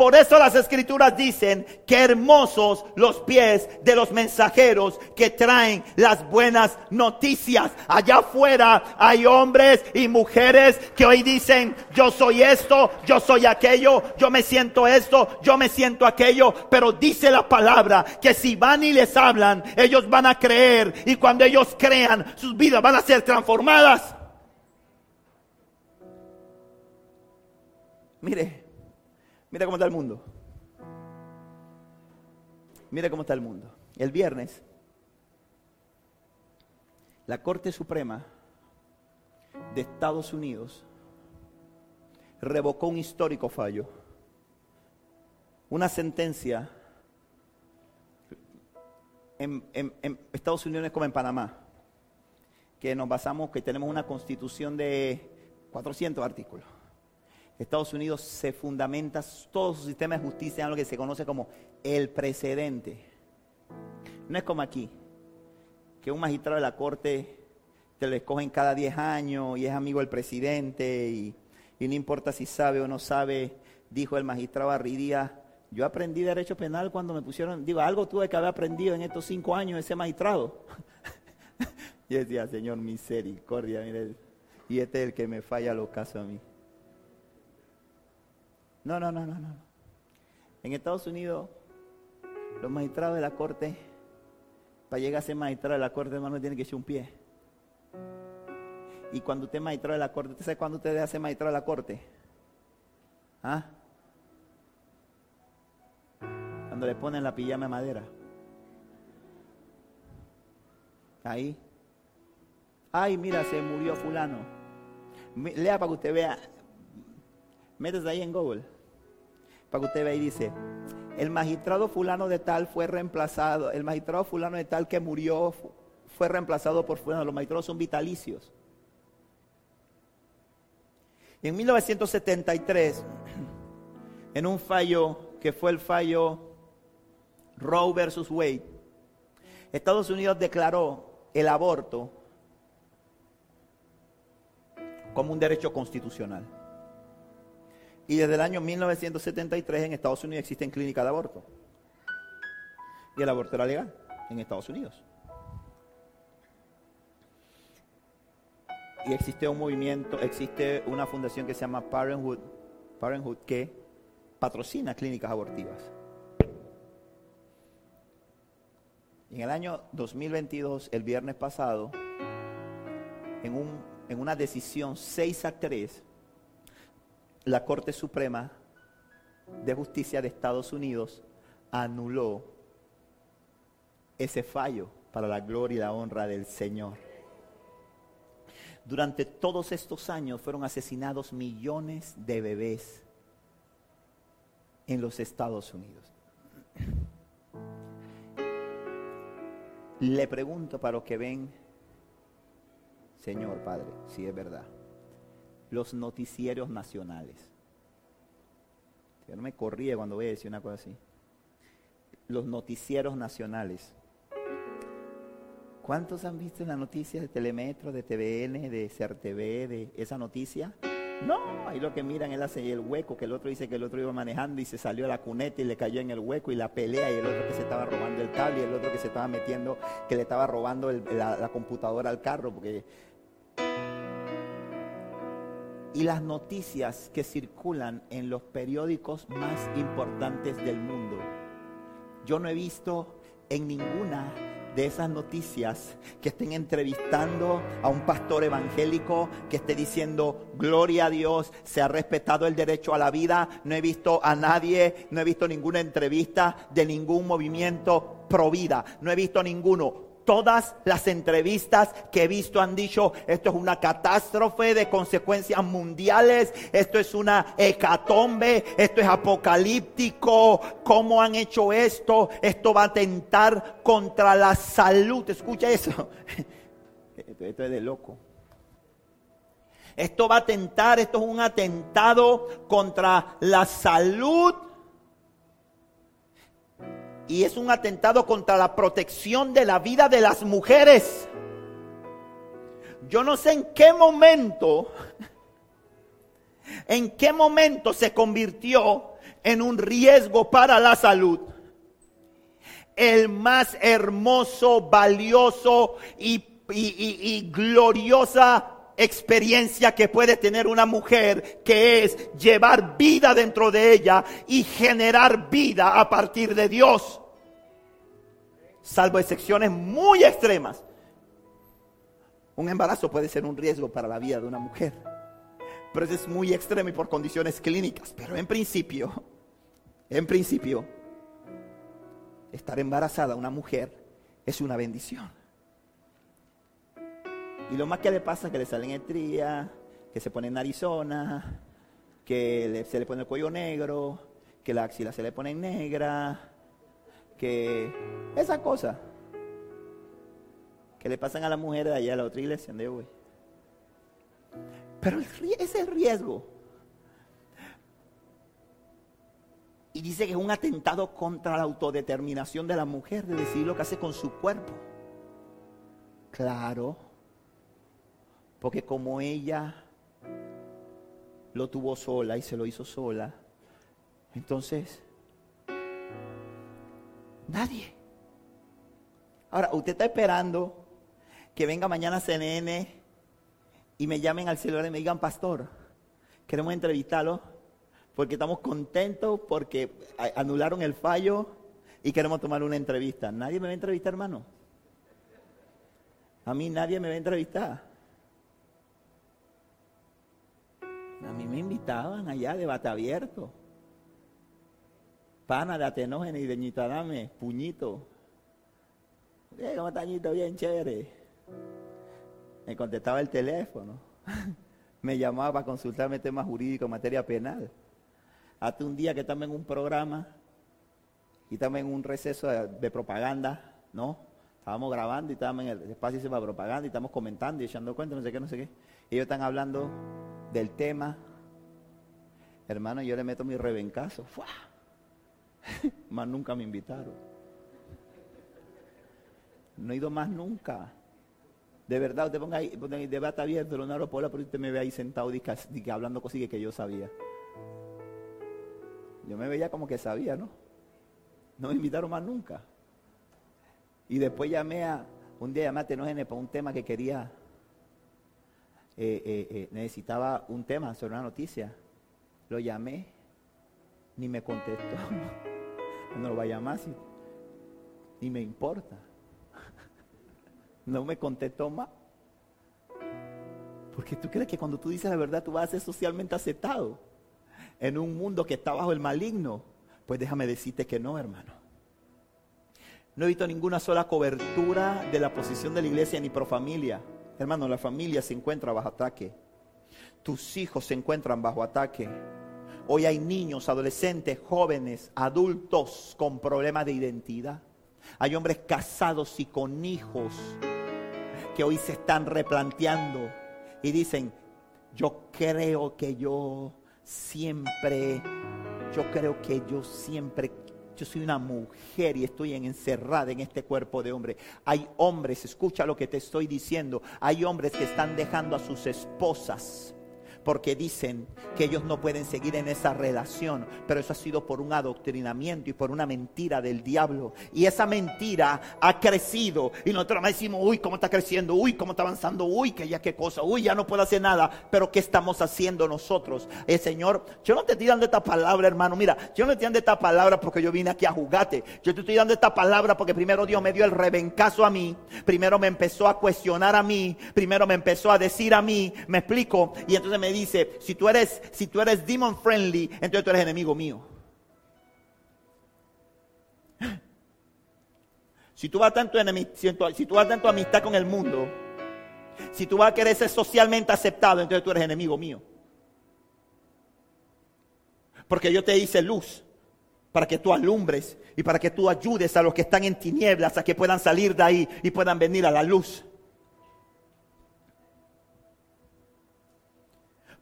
Por eso las escrituras dicen que hermosos los pies de los mensajeros que traen las buenas noticias. Allá afuera hay hombres y mujeres que hoy dicen, yo soy esto, yo soy aquello, yo me siento esto, yo me siento aquello. Pero dice la palabra que si van y les hablan, ellos van a creer y cuando ellos crean, sus vidas van a ser transformadas. Mire, Mira cómo está el mundo. Mira cómo está el mundo. El viernes, la Corte Suprema de Estados Unidos revocó un histórico fallo. Una sentencia en, Estados Unidos como en Panamá, que nos basamos, que tenemos una constitución de 400 artículos Estados Unidos se fundamenta todo su sistema de justicia en lo que se conoce como el precedente. No es como aquí, que un magistrado de la corte te lo escogen cada 10 años y es amigo del presidente y, no importa si sabe o no sabe, dijo el magistrado Arridía, yo aprendí derecho penal cuando me pusieron, digo, algo tuve que haber aprendido en estos cinco años ese magistrado. y decía, Señor, misericordia, mire, y este es el que me falla los casos a mí. No, no, no, no, no. En Estados Unidos, los magistrados de la corte, para llegar a ser magistrado de la corte, hermano, tiene que echar un pie. Y cuando usted es magistrado de la corte, ¿usted sabe cuándo usted debe ser magistrado de la corte? ¿Ah? Cuando le ponen la pijama de madera. Ahí. Ay, mira, se murió fulano. Lea para que usted vea. Métese ahí en Google. Para que usted vea y dice, el magistrado fulano de tal fue reemplazado, el magistrado fulano de tal que murió fue reemplazado por fulano. Los magistrados son vitalicios. En 1973, en un fallo que fue el fallo Roe versus Wade, Estados Unidos declaró el aborto como un derecho constitucional. Y desde el año 1973 en Estados Unidos existen clínicas de aborto. Y el aborto era legal en Estados Unidos. Y existe un movimiento, existe una fundación que se llama Parenthood, Parenthood que patrocina clínicas abortivas. En el año 2022, el viernes pasado, en, un, en una decisión 6 a 3, la Corte Suprema de Justicia de Estados Unidos anuló ese fallo para la gloria y la honra del Señor. Durante todos estos años fueron asesinados millones de bebés en los Estados Unidos. Le pregunto para los que ven, Señor Padre, si es verdad, los noticieros nacionales. Yo no me corría cuando voy a decir una cosa así. Los noticieros nacionales ¿Cuántos han visto la noticia de Telemetro, de TVN, de CERTV, de esa noticia? No, ahí lo que miran él hace el hueco, que el otro dice que el otro iba manejando y se salió a la cuneta y le cayó en el hueco y la pelea y el otro que se estaba robando el cable y el otro que se estaba metiendo, que le estaba robando la computadora al carro porque y las noticias que circulan en los periódicos más importantes del mundo. Yo no he visto en ninguna de esas noticias que estén entrevistando a un pastor evangélico que esté diciendo, gloria a Dios, se ha respetado el derecho a la vida. No he visto a nadie, no he visto ninguna entrevista de ningún movimiento pro vida. No he visto ninguno todas las entrevistas que he visto han dicho, esto es una catástrofe de consecuencias mundiales, esto es una hecatombe, esto es apocalíptico, ¿cómo han hecho esto? Esto va a atentar contra la salud, escucha eso, esto es de loco. Esto va a atentar, esto es un atentado contra la salud y es un atentado contra la protección de la vida de las mujeres. Yo no sé en qué momento, en qué momento se convirtió en un riesgo para la salud. El más hermoso, valioso y, y gloriosa experiencia que puede tener una mujer, que es llevar vida dentro de ella y generar vida a partir de Dios salvo excepciones muy extremas. Un embarazo puede ser un riesgo para la vida de una mujer, pero eso es muy extremo y por condiciones clínicas. Pero en principio, en principio, estar embarazada una mujer es una bendición. Y lo más que le pasa es que le salen estrías, que se pone en Arizona, que se le pone el cuello negro, que la axila se le pone negra, que esa cosa que le pasan a las mujeres de allá a la otra iglesia donde. Pero es el riesgo. Y dice que es un atentado contra la autodeterminación de la mujer, de decir lo que hace con su cuerpo. Claro, porque como ella lo tuvo sola y se lo hizo sola, entonces nadie. Ahora, usted está esperando que venga mañana CNN y me llamen al celular y me digan, pastor, queremos entrevistarlo porque estamos contentos porque anularon el fallo y queremos tomar una entrevista. Nadie me va a entrevistar, hermano. A mí nadie me va a entrevistar. A mí me invitaban allá, debate abierto. Pana de Atenógenes y de Ñitadame, puñito. Eh, ¿Cómo está Bien chévere. Me contestaba el teléfono. Me llamaba para consultarme temas jurídicos en materia penal. Hasta un día que estamos en un programa y estamos en un receso de, propaganda, ¿no? Estábamos grabando y estábamos en el espacio de propaganda y estamos comentando y echando cuenta, no sé qué, no sé qué. Ellos están hablando del tema. Hermano, yo le meto mi rebencazo. más nunca me invitaron. No he ido más nunca. De verdad, usted ponga ahí, ponga ahí debate abierto, Leonardo Pola, pero usted me ve ahí sentado y hablando cosas que yo sabía. Yo me veía como que sabía, ¿no? No me invitaron más nunca. Y después llamé a, un día llamé a Tenógenes para un tema que quería, eh, eh, eh, necesitaba un tema sobre una noticia. Lo llamé, ni me contestó. no lo va a llamar, si, ni me importa no me contestó más. Porque tú crees que cuando tú dices la verdad tú vas a ser socialmente aceptado en un mundo que está bajo el maligno. Pues déjame decirte que no, hermano. No he visto ninguna sola cobertura de la posición de la iglesia ni pro familia. Hermano, la familia se encuentra bajo ataque. Tus hijos se encuentran bajo ataque. Hoy hay niños, adolescentes, jóvenes, adultos con problemas de identidad. Hay hombres casados y con hijos que hoy se están replanteando y dicen, yo creo que yo siempre, yo creo que yo siempre, yo soy una mujer y estoy encerrada en este cuerpo de hombre. Hay hombres, escucha lo que te estoy diciendo, hay hombres que están dejando a sus esposas porque dicen que ellos no pueden seguir en esa relación, pero eso ha sido por un adoctrinamiento y por una mentira del diablo. Y esa mentira ha crecido. Y nosotros decimos, uy, cómo está creciendo, uy, cómo está avanzando, uy, que ya qué cosa, uy, ya no puedo hacer nada, pero ¿qué estamos haciendo nosotros? El Señor, yo no te estoy dando esta palabra, hermano, mira, yo no te estoy dando esta palabra porque yo vine aquí a jugarte, yo te estoy dando esta palabra porque primero Dios me dio el rebencazo a mí, primero me empezó a cuestionar a mí, primero me empezó a decir a mí, me explico, y entonces me dice, si tú eres, si tú eres demon friendly, entonces tú eres enemigo mío. Si tú vas tanto si tú vas tanto amistad con el mundo, si tú vas a querer ser socialmente aceptado, entonces tú eres enemigo mío. Porque yo te hice luz para que tú alumbres y para que tú ayudes a los que están en tinieblas a que puedan salir de ahí y puedan venir a la luz.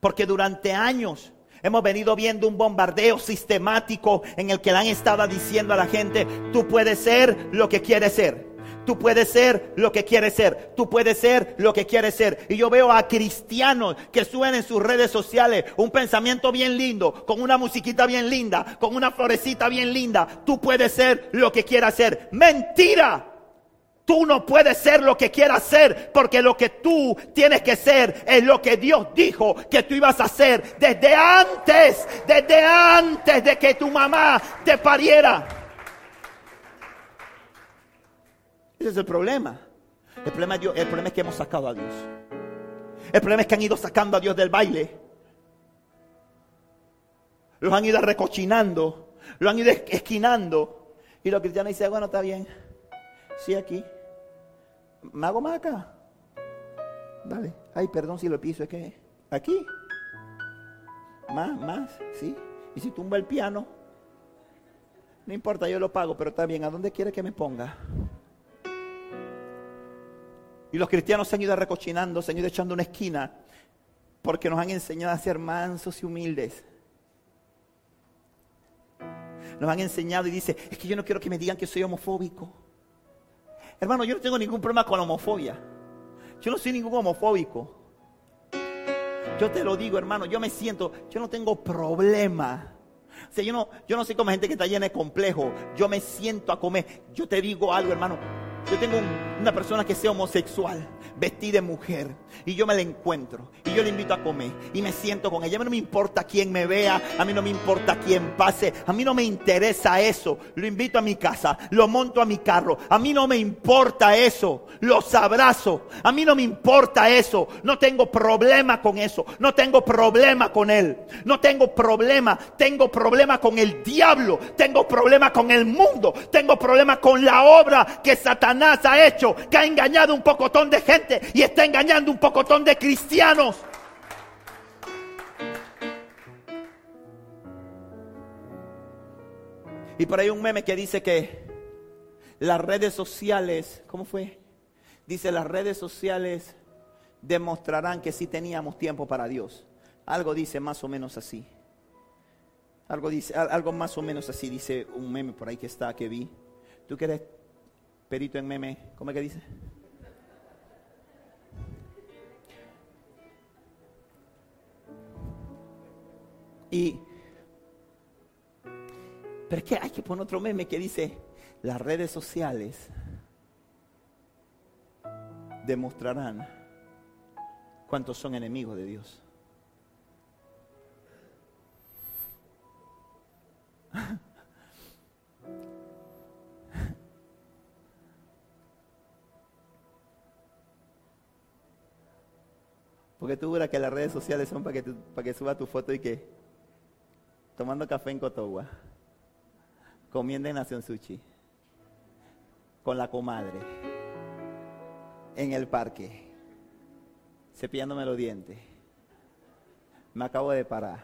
Porque durante años hemos venido viendo un bombardeo sistemático en el que le han estado diciendo a la gente, tú puedes ser lo que quieres ser. Tú puedes ser lo que quieres ser. Tú puedes ser lo que quieres ser. Y yo veo a cristianos que suben en sus redes sociales un pensamiento bien lindo, con una musiquita bien linda, con una florecita bien linda. Tú puedes ser lo que quieras ser. Mentira. Tú no puedes ser lo que quieras ser, porque lo que tú tienes que ser es lo que Dios dijo que tú ibas a ser desde antes, desde antes de que tu mamá te pariera. Ese es el problema. El problema, es el problema que hemos sacado a Dios. El problema es que han ido sacando a Dios del baile. Los han ido recochinando, lo han ido esquinando. Y los cristianos dicen, bueno, está bien. Sí, aquí. ¿Me hago más acá? Dale. Ay, perdón si lo piso, es que aquí. Más, más, ¿sí? Y si tumba el piano, no importa, yo lo pago, pero está bien, ¿a dónde quiere que me ponga? Y los cristianos se han ido recochinando, se han ido echando una esquina, porque nos han enseñado a ser mansos y humildes. nos han enseñado y dice, es que yo no quiero que me digan que soy homofóbico. Hermano, yo no tengo ningún problema con la homofobia. Yo no soy ningún homofóbico. Yo te lo digo, hermano, yo me siento, yo no tengo problema. O sea, yo no, yo no soy como gente que está llena de complejo. Yo me siento a comer. Yo te digo algo, hermano. Yo tengo una persona que sea homosexual, vestida de mujer, y yo me la encuentro, y yo le invito a comer, y me siento con ella. A mí no me importa quién me vea, a mí no me importa quién pase, a mí no me interesa eso. Lo invito a mi casa, lo monto a mi carro, a mí no me importa eso. Los abrazo, a mí no me importa eso. No tengo problema con eso, no tengo problema con él, no tengo problema, tengo problema con el diablo, tengo problema con el mundo, tengo problema con la obra que Satanás ha hecho, que ha engañado un pocotón de gente y está engañando un pocotón de cristianos. Y por ahí un meme que dice que las redes sociales, ¿cómo fue? Dice las redes sociales demostrarán que sí teníamos tiempo para Dios. Algo dice más o menos así. Algo dice, algo más o menos así dice un meme por ahí que está que vi. Tú quieres perito en meme, ¿cómo es que dice? Y, que hay que poner otro meme que dice, las redes sociales demostrarán cuántos son enemigos de Dios. Porque tú verás que las redes sociales son para que, que suba tu foto y que tomando café en Cotogua, comiendo en Nación Sushi, con la comadre, en el parque, cepillándome los dientes. Me acabo de parar.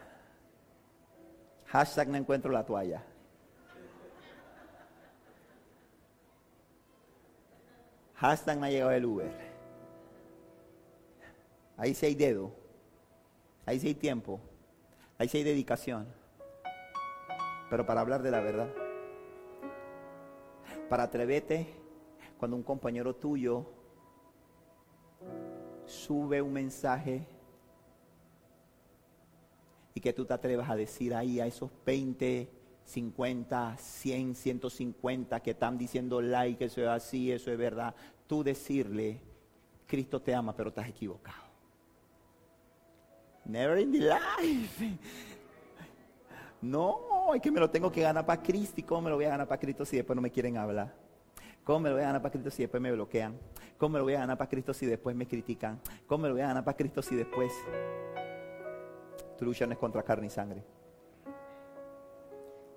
Hashtag no encuentro la toalla. Hashtag me ha llegado el Uber. Ahí sí hay dedo. Ahí sí hay tiempo. Ahí sí hay dedicación. Pero para hablar de la verdad. Para atreverte cuando un compañero tuyo sube un mensaje y que tú te atrevas a decir ahí a esos 20, 50, 100, 150 que están diciendo like, eso es así, eso es verdad. Tú decirle, Cristo te ama, pero estás equivocado. Never in the life. No, es que me lo tengo que ganar para Cristo. ¿Y cómo me lo voy a ganar para Cristo si después no me quieren hablar? ¿Cómo me lo voy a ganar para Cristo si después me bloquean? ¿Cómo me lo voy a ganar para Cristo si después me critican? ¿Cómo me lo voy a ganar para Cristo si después tu lucha no es contra carne y sangre?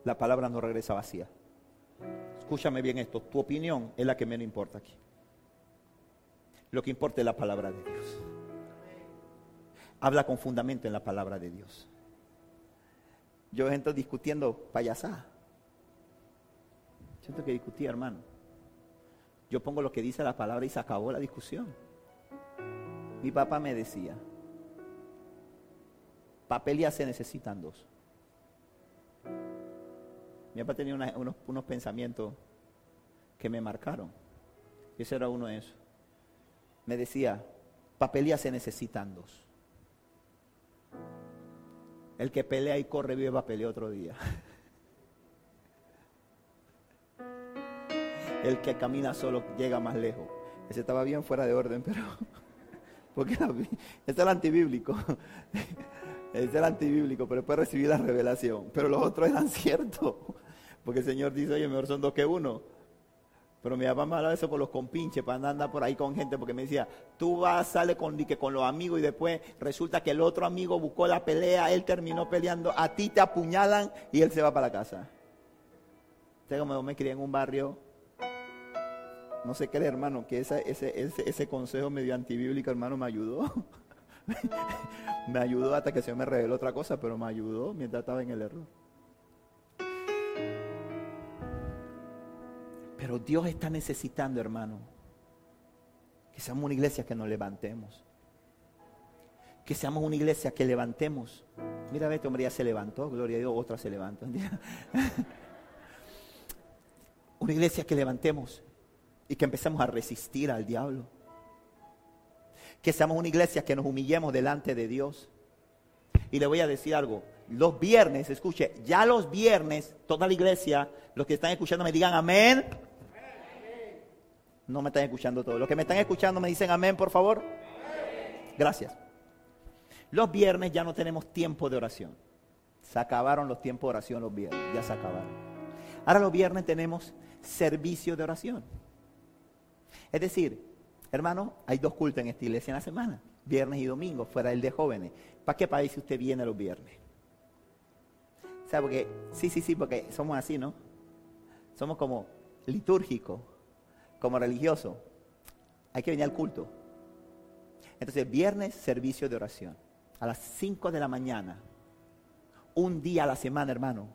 La palabra no regresa vacía. Escúchame bien esto, tu opinión es la que menos importa aquí. Lo que importa es la palabra de Dios habla con fundamento en la palabra de Dios. Yo entro discutiendo payasá. Siento que discutía, hermano. Yo pongo lo que dice la palabra y se acabó la discusión. Mi papá me decía, papel ya se necesitan dos. Mi papá tenía unos, unos, pensamientos que me marcaron. Ese era uno de esos. Me decía, papel se necesitan dos. El que pelea y corre vive va a pelear otro día. El que camina solo llega más lejos. Ese estaba bien fuera de orden, pero... Porque ese es el antibíblico. Ese es el antibíblico, pero después recibí la revelación. Pero los otros eran ciertos. Porque el Señor dice, oye, mejor son dos que uno. Pero mi papá me hablaba eso por los compinches, para andar por ahí con gente, porque me decía, tú vas, sale con, con los amigos y después resulta que el otro amigo buscó la pelea, él terminó peleando, a ti te apuñalan y él se va para la casa. Tengo me, me crié en un barrio, no sé qué, hermano, que ese, ese, ese, ese consejo medio antibíblico, hermano, me ayudó. me ayudó hasta que se me reveló otra cosa, pero me ayudó mientras estaba en el error. Pero Dios está necesitando, hermano, que seamos una iglesia que nos levantemos. Que seamos una iglesia que levantemos. Mira, este hombre ya se levantó, gloria a Dios, otra se levantó. Una iglesia que levantemos y que empecemos a resistir al diablo. Que seamos una iglesia que nos humillemos delante de Dios. Y le voy a decir algo, los viernes, escuche, ya los viernes, toda la iglesia, los que están escuchando me digan amén. No me están escuchando todos. Los que me están escuchando me dicen amén, por favor. Gracias. Los viernes ya no tenemos tiempo de oración. Se acabaron los tiempos de oración los viernes, ya se acabaron. Ahora los viernes tenemos servicio de oración. Es decir, hermano, hay dos cultos en esta iglesia en la semana, viernes y domingo, fuera el de jóvenes. ¿Para qué país usted viene los viernes? O sea, porque, sí, sí, sí, porque somos así, ¿no? Somos como litúrgicos, como religiosos. Hay que venir al culto. Entonces, viernes, servicio de oración. A las 5 de la mañana. Un día a la semana, hermano.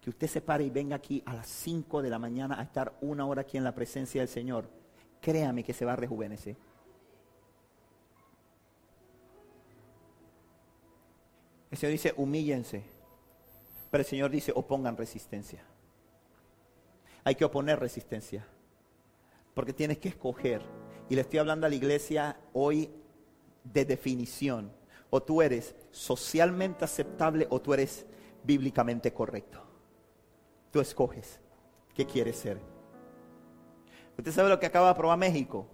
Que usted se pare y venga aquí a las 5 de la mañana a estar una hora aquí en la presencia del Señor. Créame que se va a rejuvenecer. El Señor dice, humíllense. Pero el Señor dice, opongan resistencia. Hay que oponer resistencia. Porque tienes que escoger. Y le estoy hablando a la iglesia hoy de definición. O tú eres socialmente aceptable o tú eres bíblicamente correcto. Tú escoges qué quieres ser. ¿Usted sabe lo que acaba de aprobar México?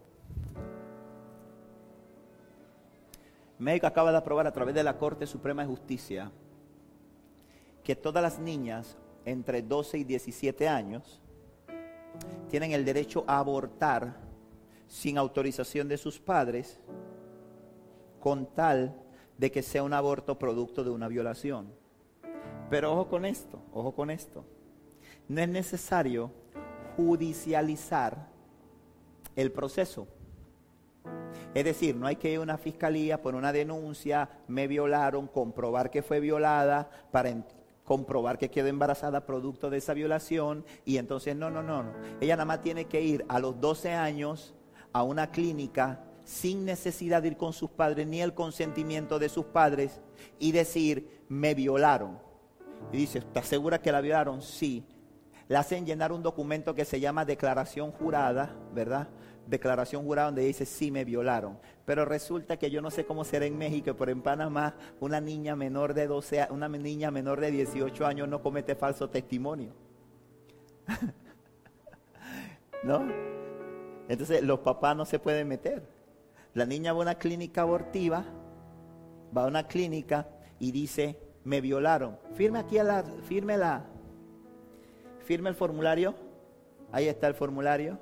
México acaba de aprobar a través de la Corte Suprema de Justicia que todas las niñas entre 12 y 17 años tienen el derecho a abortar sin autorización de sus padres con tal de que sea un aborto producto de una violación. Pero ojo con esto, ojo con esto. No es necesario judicializar el proceso. Es decir, no hay que ir a una fiscalía por una denuncia, me violaron, comprobar que fue violada, para comprobar que quedó embarazada producto de esa violación. Y entonces, no, no, no, no. Ella nada más tiene que ir a los 12 años a una clínica sin necesidad de ir con sus padres ni el consentimiento de sus padres y decir, me violaron. Y dice, ¿estás segura que la violaron? Sí. Le hacen llenar un documento que se llama declaración jurada, ¿verdad? Declaración jurada donde dice, sí me violaron. Pero resulta que yo no sé cómo será en México, pero en Panamá una niña menor de 12, una niña menor de 18 años no comete falso testimonio. ¿No? Entonces los papás no se pueden meter. La niña va a una clínica abortiva, va a una clínica y dice, me violaron. Firme aquí a la, firme la, firme el formulario. Ahí está el formulario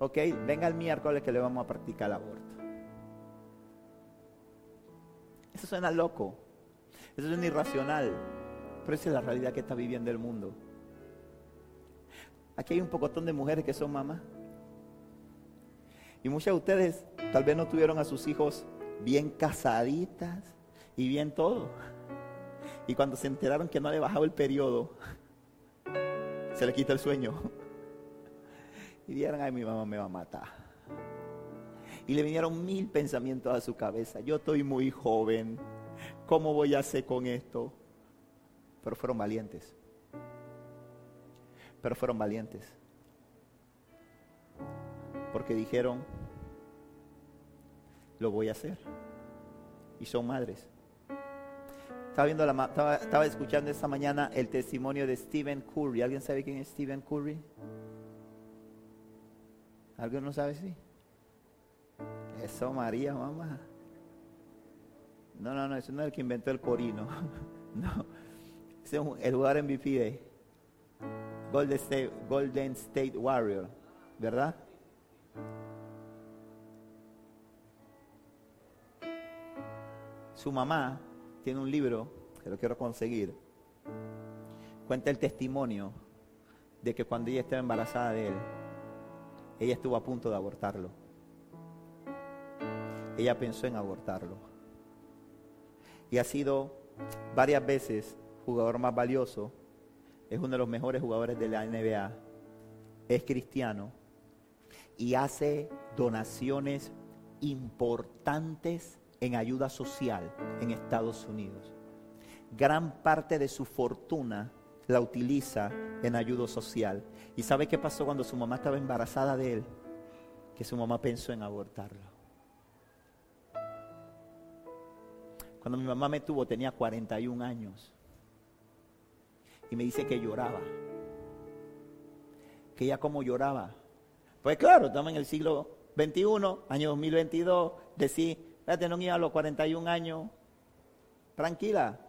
ok, venga el miércoles que le vamos a practicar el aborto. Eso suena loco, eso suena irracional, pero esa es la realidad que está viviendo el mundo. Aquí hay un pocotón de mujeres que son mamás. Y muchas de ustedes tal vez no tuvieron a sus hijos bien casaditas y bien todo. Y cuando se enteraron que no le bajaba el periodo, se le quita el sueño y dijeron, ay, mi mamá me va a matar. Y le vinieron mil pensamientos a su cabeza. Yo estoy muy joven. ¿Cómo voy a hacer con esto? Pero fueron valientes. Pero fueron valientes. Porque dijeron, lo voy a hacer. Y son madres. Estaba, viendo estaba, estaba escuchando esta mañana el testimonio de Stephen Curry. ¿Alguien sabe quién es Stephen Curry? ¿Alguien no sabe si? Eso, María, mamá. No, no, no, ese no es el que inventó el corino. no, ese es el jugador MVP de Golden State, Golden State Warrior, ¿verdad? Su mamá tiene un libro que lo quiero conseguir. Cuenta el testimonio de que cuando ella estaba embarazada de él, ella estuvo a punto de abortarlo. Ella pensó en abortarlo. Y ha sido varias veces jugador más valioso. Es uno de los mejores jugadores de la NBA. Es cristiano. Y hace donaciones importantes en ayuda social en Estados Unidos. Gran parte de su fortuna la utiliza en ayuda social. ¿Y sabe qué pasó cuando su mamá estaba embarazada de él? Que su mamá pensó en abortarlo. Cuando mi mamá me tuvo tenía 41 años. Y me dice que lloraba. Que ella como lloraba. Pues claro, estamos en el siglo XXI, año 2022, decir, espérate, no iba a los 41 años, tranquila,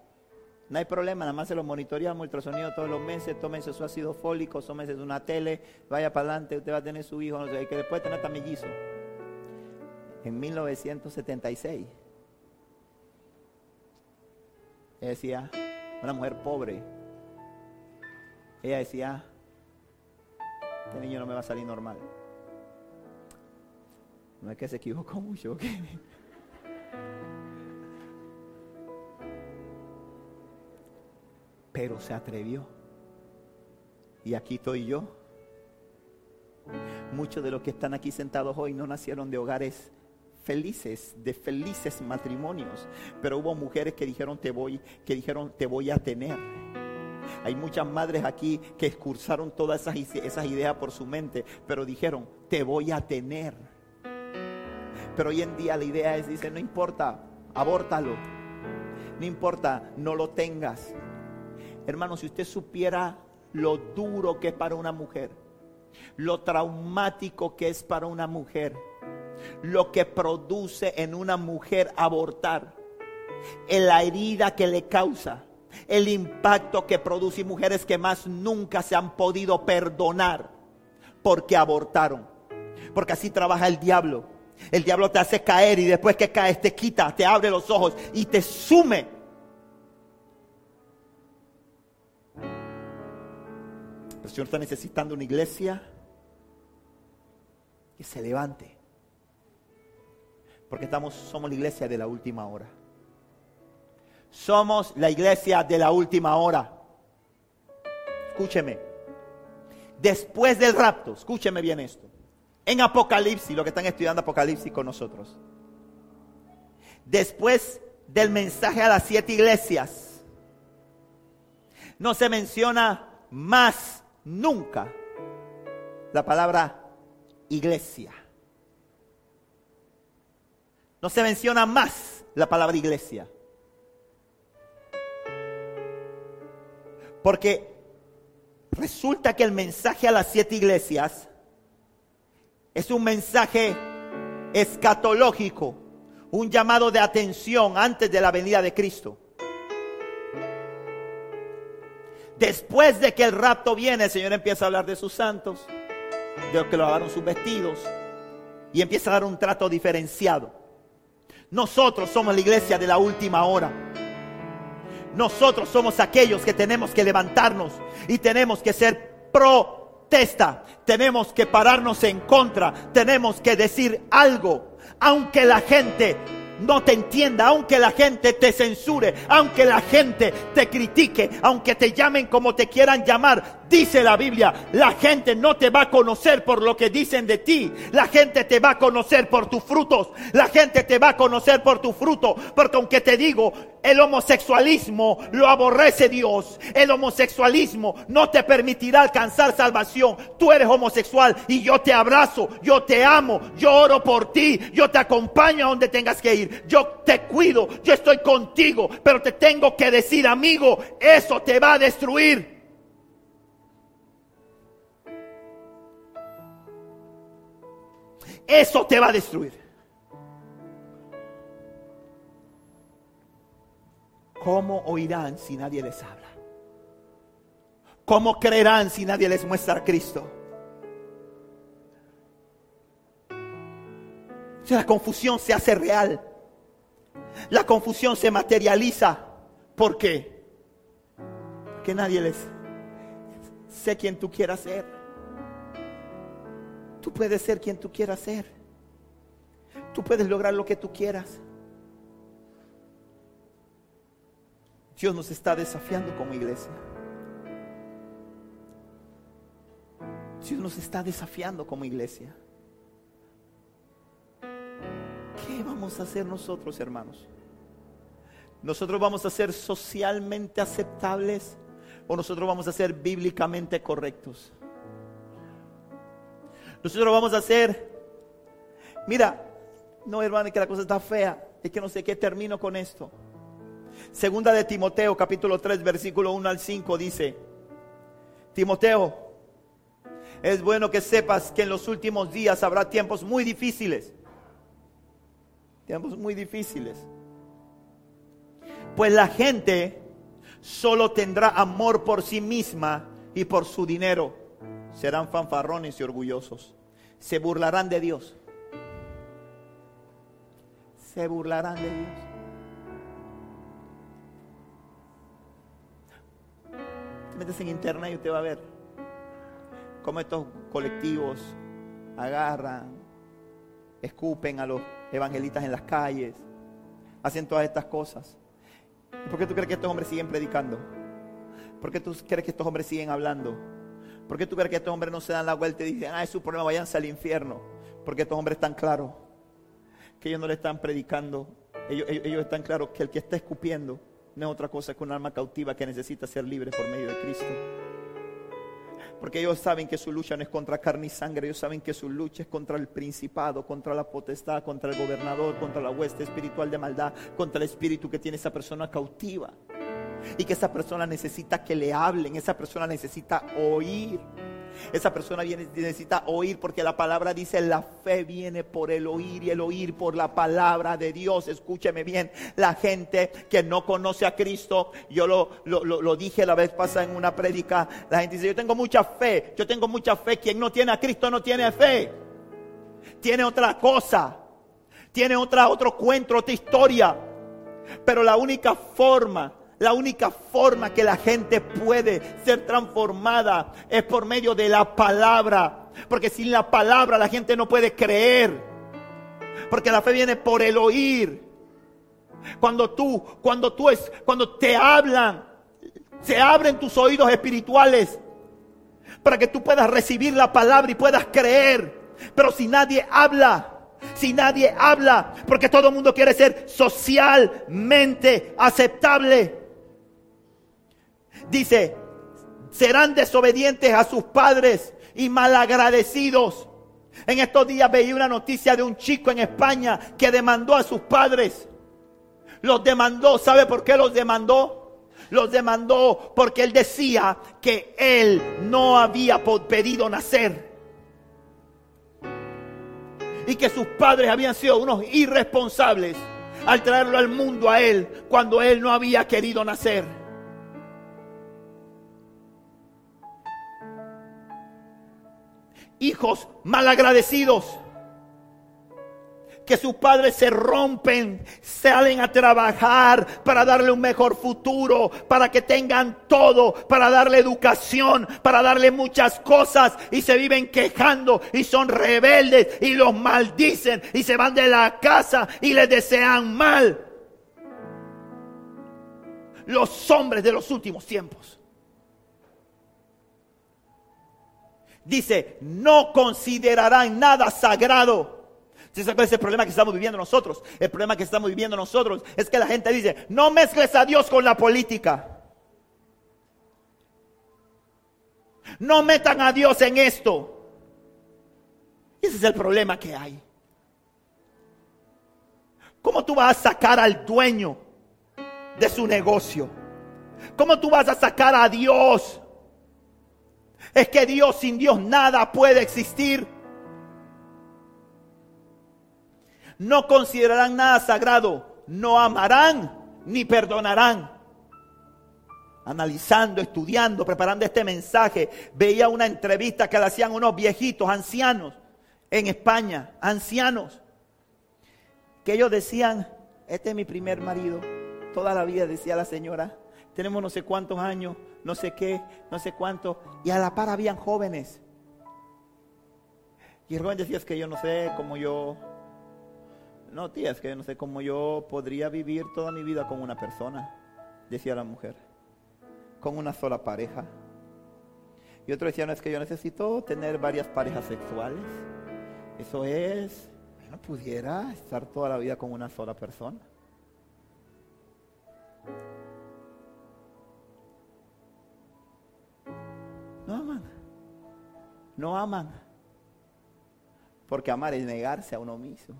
no hay problema, nada más se lo monitoreamos ultrasonido todos los meses, tómense su ácido fólico, tómense una tele, vaya para adelante, usted va a tener su hijo, no sé, que después tener tamillizo. En 1976, ella decía, una mujer pobre, ella decía, este niño no me va a salir normal. No es que se equivocó mucho, ¿ok? Pero se atrevió. Y aquí estoy yo. Muchos de los que están aquí sentados hoy no nacieron de hogares felices, de felices matrimonios, pero hubo mujeres que dijeron te voy, que dijeron te voy a tener. Hay muchas madres aquí que excursaron todas esas, esas ideas por su mente, pero dijeron te voy a tener. Pero hoy en día la idea es, dice, no importa, abórtalo. No importa, no lo tengas. Hermano, si usted supiera lo duro que es para una mujer, lo traumático que es para una mujer, lo que produce en una mujer abortar, la herida que le causa, el impacto que produce y mujeres que más nunca se han podido perdonar porque abortaron. Porque así trabaja el diablo. El diablo te hace caer y después que caes te quita, te abre los ojos y te sume El Señor está necesitando una iglesia que se levante. Porque estamos, somos la iglesia de la última hora. Somos la iglesia de la última hora. Escúcheme. Después del rapto, escúcheme bien esto. En Apocalipsis, lo que están estudiando Apocalipsis con nosotros. Después del mensaje a las siete iglesias, no se menciona más nunca la palabra iglesia. No se menciona más la palabra iglesia. Porque resulta que el mensaje a las siete iglesias es un mensaje escatológico, un llamado de atención antes de la venida de Cristo. Después de que el rapto viene, el Señor empieza a hablar de sus santos, de los que lavaron sus vestidos, y empieza a dar un trato diferenciado. Nosotros somos la iglesia de la última hora. Nosotros somos aquellos que tenemos que levantarnos y tenemos que ser protesta. Tenemos que pararnos en contra. Tenemos que decir algo. Aunque la gente no te entienda, aunque la gente te censure, aunque la gente te critique, aunque te llamen como te quieran llamar, Dice la Biblia, la gente no te va a conocer por lo que dicen de ti. La gente te va a conocer por tus frutos. La gente te va a conocer por tu fruto. Porque aunque te digo, el homosexualismo lo aborrece Dios. El homosexualismo no te permitirá alcanzar salvación. Tú eres homosexual y yo te abrazo, yo te amo, yo oro por ti, yo te acompaño a donde tengas que ir. Yo te cuido, yo estoy contigo. Pero te tengo que decir, amigo, eso te va a destruir. Eso te va a destruir. ¿Cómo oirán si nadie les habla? ¿Cómo creerán si nadie les muestra a Cristo? La confusión se hace real, la confusión se materializa. ¿Por qué? Porque nadie les sé quién tú quieras ser. Tú puedes ser quien tú quieras ser. Tú puedes lograr lo que tú quieras. Dios nos está desafiando como iglesia. Dios nos está desafiando como iglesia. ¿Qué vamos a hacer nosotros, hermanos? Nosotros vamos a ser socialmente aceptables o nosotros vamos a ser bíblicamente correctos. Nosotros vamos a ser, mira, no hermano, que la cosa está fea, es que no sé qué termino con esto. Segunda de Timoteo, capítulo 3, versículo 1 al 5 dice, Timoteo, es bueno que sepas que en los últimos días habrá tiempos muy difíciles. Tiempos muy difíciles. Pues la gente solo tendrá amor por sí misma y por su dinero. Serán fanfarrones y orgullosos. Se burlarán de Dios. Se burlarán de Dios. Te metes en internet y usted va a ver cómo estos colectivos agarran, escupen a los evangelistas en las calles, hacen todas estas cosas. ¿Por qué tú crees que estos hombres siguen predicando? ¿Por qué tú crees que estos hombres siguen hablando? ¿Por qué tú crees que estos hombres no se dan la vuelta y dicen, ah, es su problema, váyanse al infierno? Porque estos hombres están claros que ellos no le están predicando. Ellos, ellos están claros que el que está escupiendo no es otra cosa que un alma cautiva que necesita ser libre por medio de Cristo. Porque ellos saben que su lucha no es contra carne y sangre, ellos saben que su lucha es contra el principado, contra la potestad, contra el gobernador, contra la hueste espiritual de maldad, contra el espíritu que tiene esa persona cautiva. Y que esa persona necesita que le hablen, esa persona necesita oír. Esa persona viene, necesita oír porque la palabra dice, la fe viene por el oír y el oír por la palabra de Dios. Escúcheme bien, la gente que no conoce a Cristo, yo lo, lo, dije la vez pasada en una prédica, la gente dice, yo tengo mucha fe, yo tengo mucha fe, quien no tiene a Cristo no tiene fe, tiene otra cosa, tiene otra, otro cuento, otra historia, pero la única forma la única forma que la gente puede ser transformada es por medio de la palabra. Porque sin la palabra la gente no puede creer. Porque la fe viene por el oír. Cuando tú, cuando tú es, cuando te hablan, se abren tus oídos espirituales para que tú puedas recibir la palabra y puedas creer. Pero si nadie habla, si nadie habla, porque todo el mundo quiere ser socialmente aceptable, Dice, serán desobedientes a sus padres y malagradecidos. En estos días veía una noticia de un chico en España que demandó a sus padres. Los demandó, ¿sabe por qué los demandó? Los demandó porque él decía que él no había podido nacer. Y que sus padres habían sido unos irresponsables al traerlo al mundo a él cuando él no había querido nacer. Hijos malagradecidos. Que sus padres se rompen, salen a trabajar para darle un mejor futuro, para que tengan todo, para darle educación, para darle muchas cosas y se viven quejando y son rebeldes y los maldicen y se van de la casa y les desean mal. Los hombres de los últimos tiempos. Dice, no considerarán nada sagrado. ¿Sí sabe ese problema que estamos viviendo nosotros? El problema que estamos viviendo nosotros es que la gente dice, no mezcles a Dios con la política. No metan a Dios en esto. ese es el problema que hay. ¿Cómo tú vas a sacar al dueño de su negocio? ¿Cómo tú vas a sacar a Dios es que Dios sin Dios nada puede existir. No considerarán nada sagrado, no amarán ni perdonarán. Analizando, estudiando, preparando este mensaje, veía una entrevista que le hacían unos viejitos, ancianos, en España, ancianos, que ellos decían, este es mi primer marido, toda la vida decía la señora, tenemos no sé cuántos años, no sé qué, no sé cuánto, y a la par habían jóvenes. Y el joven decía, es que yo no sé cómo yo, no tía, es que yo no sé cómo yo podría vivir toda mi vida con una persona, decía la mujer, con una sola pareja. Y otro decía, no, es que yo necesito tener varias parejas sexuales. Eso es, no pudiera estar toda la vida con una sola persona. No aman. No aman. Porque amar es negarse a uno mismo.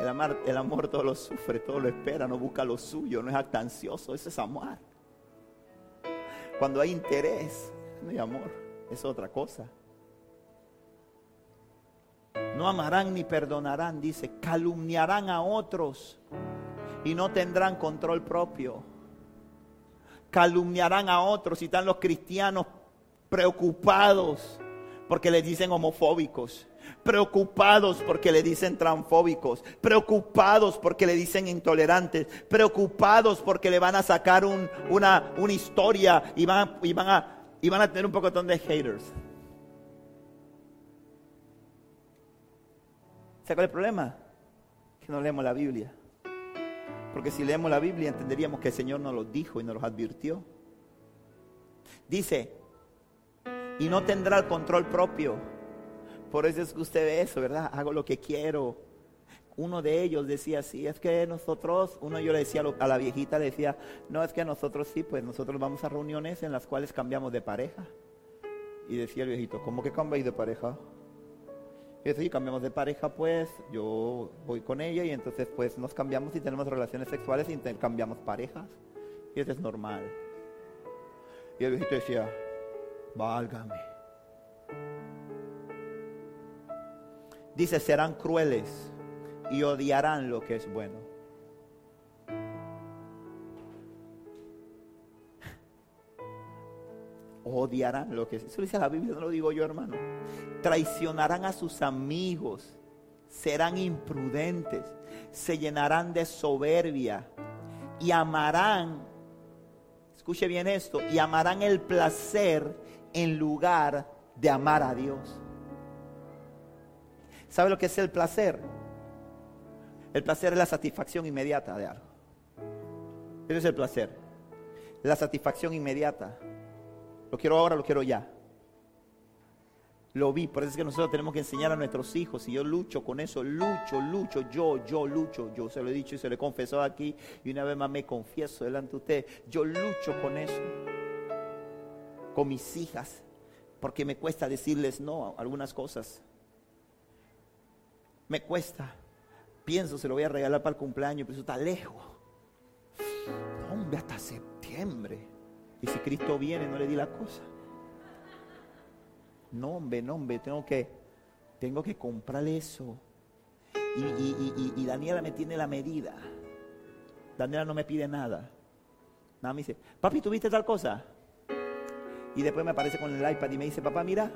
El, el amor todo lo sufre, todo lo espera, no busca lo suyo, no es actancioso, eso es amar. Cuando hay interés, no hay amor, es otra cosa. No amarán ni perdonarán, dice, calumniarán a otros y no tendrán control propio. Calumniarán a otros y están los cristianos preocupados porque le dicen homofóbicos, preocupados porque le dicen transfóbicos, preocupados porque le dicen intolerantes, preocupados porque le van a sacar una, historia y van, a, tener un poco de haters. ¿Se cuál el problema? Que no leemos la Biblia. Porque si leemos la Biblia entenderíamos que el Señor nos lo dijo y nos lo advirtió. Dice, y no tendrá el control propio. Por eso es que usted ve eso, ¿verdad? Hago lo que quiero. Uno de ellos decía así, es que nosotros, uno yo le decía a la viejita, decía, no, es que nosotros sí, pues nosotros vamos a reuniones en las cuales cambiamos de pareja. Y decía el viejito, ¿cómo que cambiáis de pareja? Y si cambiamos de pareja, pues yo voy con ella y entonces pues nos cambiamos y tenemos relaciones sexuales y intercambiamos parejas. Y eso es normal. Y el viejito decía, válgame. Dice, serán crueles y odiarán lo que es bueno. Odiarán lo que es. Eso dice la Biblia, no lo digo yo, hermano. Traicionarán a sus amigos, serán imprudentes, se llenarán de soberbia y amarán, escuche bien esto, y amarán el placer en lugar de amar a Dios. ¿Sabe lo que es el placer? El placer es la satisfacción inmediata de algo. Eso es el placer. La satisfacción inmediata. Lo quiero ahora, lo quiero ya. Lo vi, por eso es que nosotros tenemos que enseñar a nuestros hijos. Y yo lucho con eso, lucho, lucho, yo, yo lucho. Yo se lo he dicho y se lo he confesado aquí. Y una vez más me confieso delante de usted. Yo lucho con eso. Con mis hijas. Porque me cuesta decirles no a algunas cosas. Me cuesta. Pienso, se lo voy a regalar para el cumpleaños, pero eso está lejos. Hombre, hasta septiembre. Y si Cristo viene, no le di la cosa. No, hombre, no, hombre, tengo que, tengo que comprar eso. Y, Daniela me tiene la medida. Daniela no me pide nada. Nada me dice, papi, ¿tuviste tal cosa? Y después me aparece con el iPad y me dice, papá, mira,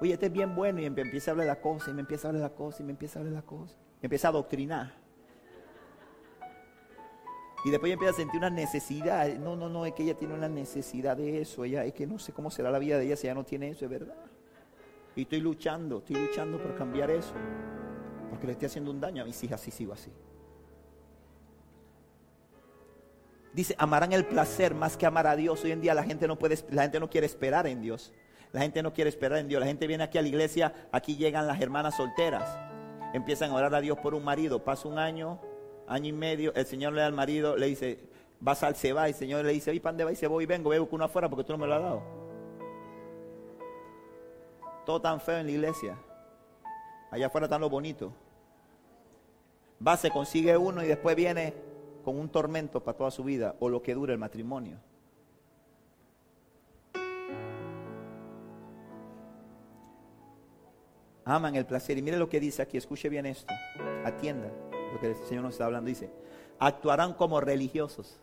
oye, este es bien bueno. Y me empieza a hablar la cosa, y me empieza a hablar la cosa, y me empieza a hablar la cosa. Me empieza a doctrinar. Y después empieza a sentir una necesidad. No, no, no, es que ella tiene una necesidad de eso. Ella, es que no sé cómo será la vida de ella si ella no tiene eso, es verdad. Y estoy luchando, estoy luchando por cambiar eso. Porque le estoy haciendo un daño a mis hijas si sigo así. Dice, amarán el placer más que amar a Dios. Hoy en día la gente no puede, la gente no quiere esperar en Dios. La gente no quiere esperar en Dios. La gente viene aquí a la iglesia, aquí llegan las hermanas solteras. Empiezan a orar a Dios por un marido. Pasa un año, año y medio, el Señor le da al marido, le dice, vas al Seba, y el Señor le dice, ¿y pan de va? Y dice, voy vengo, veo con uno afuera porque tú no me lo has dado. Todo tan feo en la iglesia. Allá afuera tan lo bonito. Va, se consigue uno y después viene con un tormento para toda su vida o lo que dura el matrimonio. Aman el placer. Y mire lo que dice aquí, escuche bien esto. Atienda lo que el Señor nos está hablando, dice, actuarán como religiosos,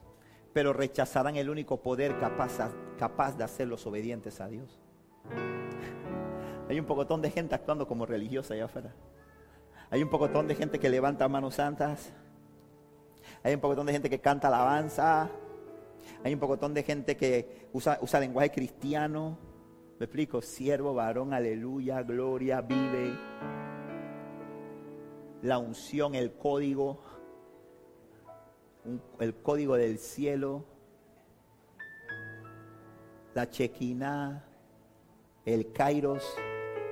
pero rechazarán el único poder capaz, capaz de hacerlos obedientes a Dios. Hay un pocotón de gente actuando como religiosa allá afuera. Hay un pocotón de gente que levanta manos santas. Hay un pocotón de gente que canta alabanza. Hay un pocotón de gente que usa, usa lenguaje cristiano. Me explico, siervo, varón, aleluya, gloria, vive la unción, el código, el código del cielo, la chequina, el kairos,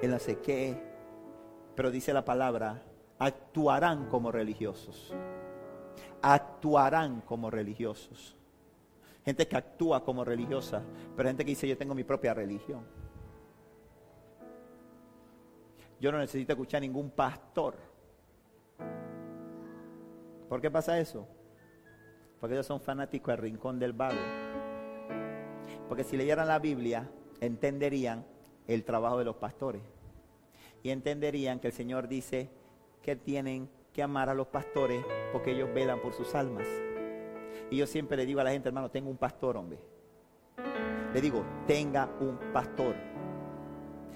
el no sé qué, pero dice la palabra, actuarán como religiosos, actuarán como religiosos. gente que actúa como religiosa, pero gente que dice yo tengo mi propia religión. Yo no necesito escuchar ningún pastor. ¿Por qué pasa eso? Porque ellos son fanáticos del rincón del vago. Porque si leyeran la Biblia, entenderían el trabajo de los pastores. Y entenderían que el Señor dice que tienen que amar a los pastores porque ellos velan por sus almas. Y yo siempre le digo a la gente, hermano, tengo un pastor, hombre. Le digo, tenga un pastor.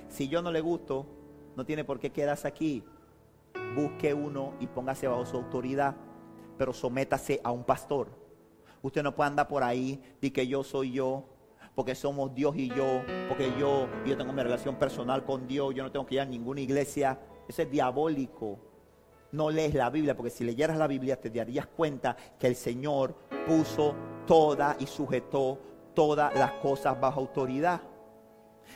Si yo no le gusto, no tiene por qué quedarse aquí. Busque uno y póngase bajo su autoridad, pero sométase a un pastor. Usted no puede andar por ahí y que yo soy yo, porque somos Dios y yo, porque yo, yo tengo mi relación personal con Dios, yo no tengo que ir a ninguna iglesia. Eso es diabólico. No lees la Biblia, porque si leyeras la Biblia te darías cuenta que el Señor puso toda y sujetó todas las cosas bajo autoridad.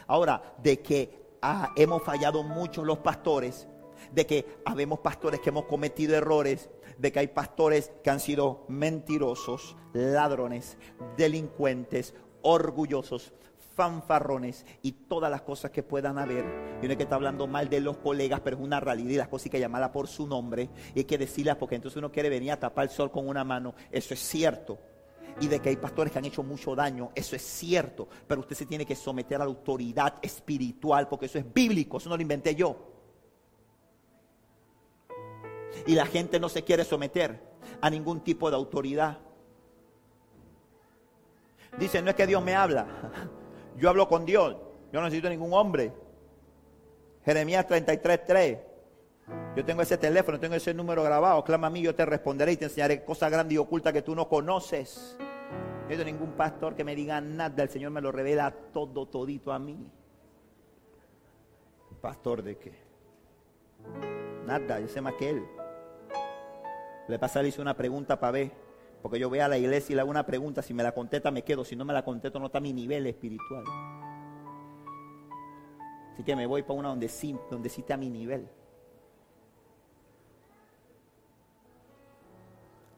Ahora, de que ah, hemos fallado mucho los pastores, de que habemos pastores que hemos cometido errores, de que hay pastores que han sido mentirosos, ladrones, delincuentes, orgullosos, fanfarrones y todas las cosas que puedan haber. Y no es que está hablando mal de los colegas, pero es una realidad y las cosas hay que llamarla por su nombre y hay que decirlas porque entonces uno quiere venir a tapar el sol con una mano. Eso es cierto. Y de que hay pastores que han hecho mucho daño, eso es cierto. Pero usted se tiene que someter a la autoridad espiritual porque eso es bíblico, eso no lo inventé yo. Y la gente no se quiere someter a ningún tipo de autoridad. Dice, no es que Dios me habla, yo hablo con Dios, yo no necesito ningún hombre. Jeremías 33.3. Yo tengo ese teléfono, tengo ese número grabado. Clama a mí, yo te responderé y te enseñaré cosas grandes y ocultas que tú no conoces. No hay ningún pastor que me diga nada. El Señor me lo revela todo, todito a mí. ¿Pastor de qué? Nada, yo sé más que él. Le pasa, le hice una pregunta para ver. Porque yo voy a la iglesia y le hago una pregunta. Si me la contesta, me quedo. Si no me la contesto, no está mi nivel espiritual. Así que me voy para una donde sí, donde sí está mi nivel.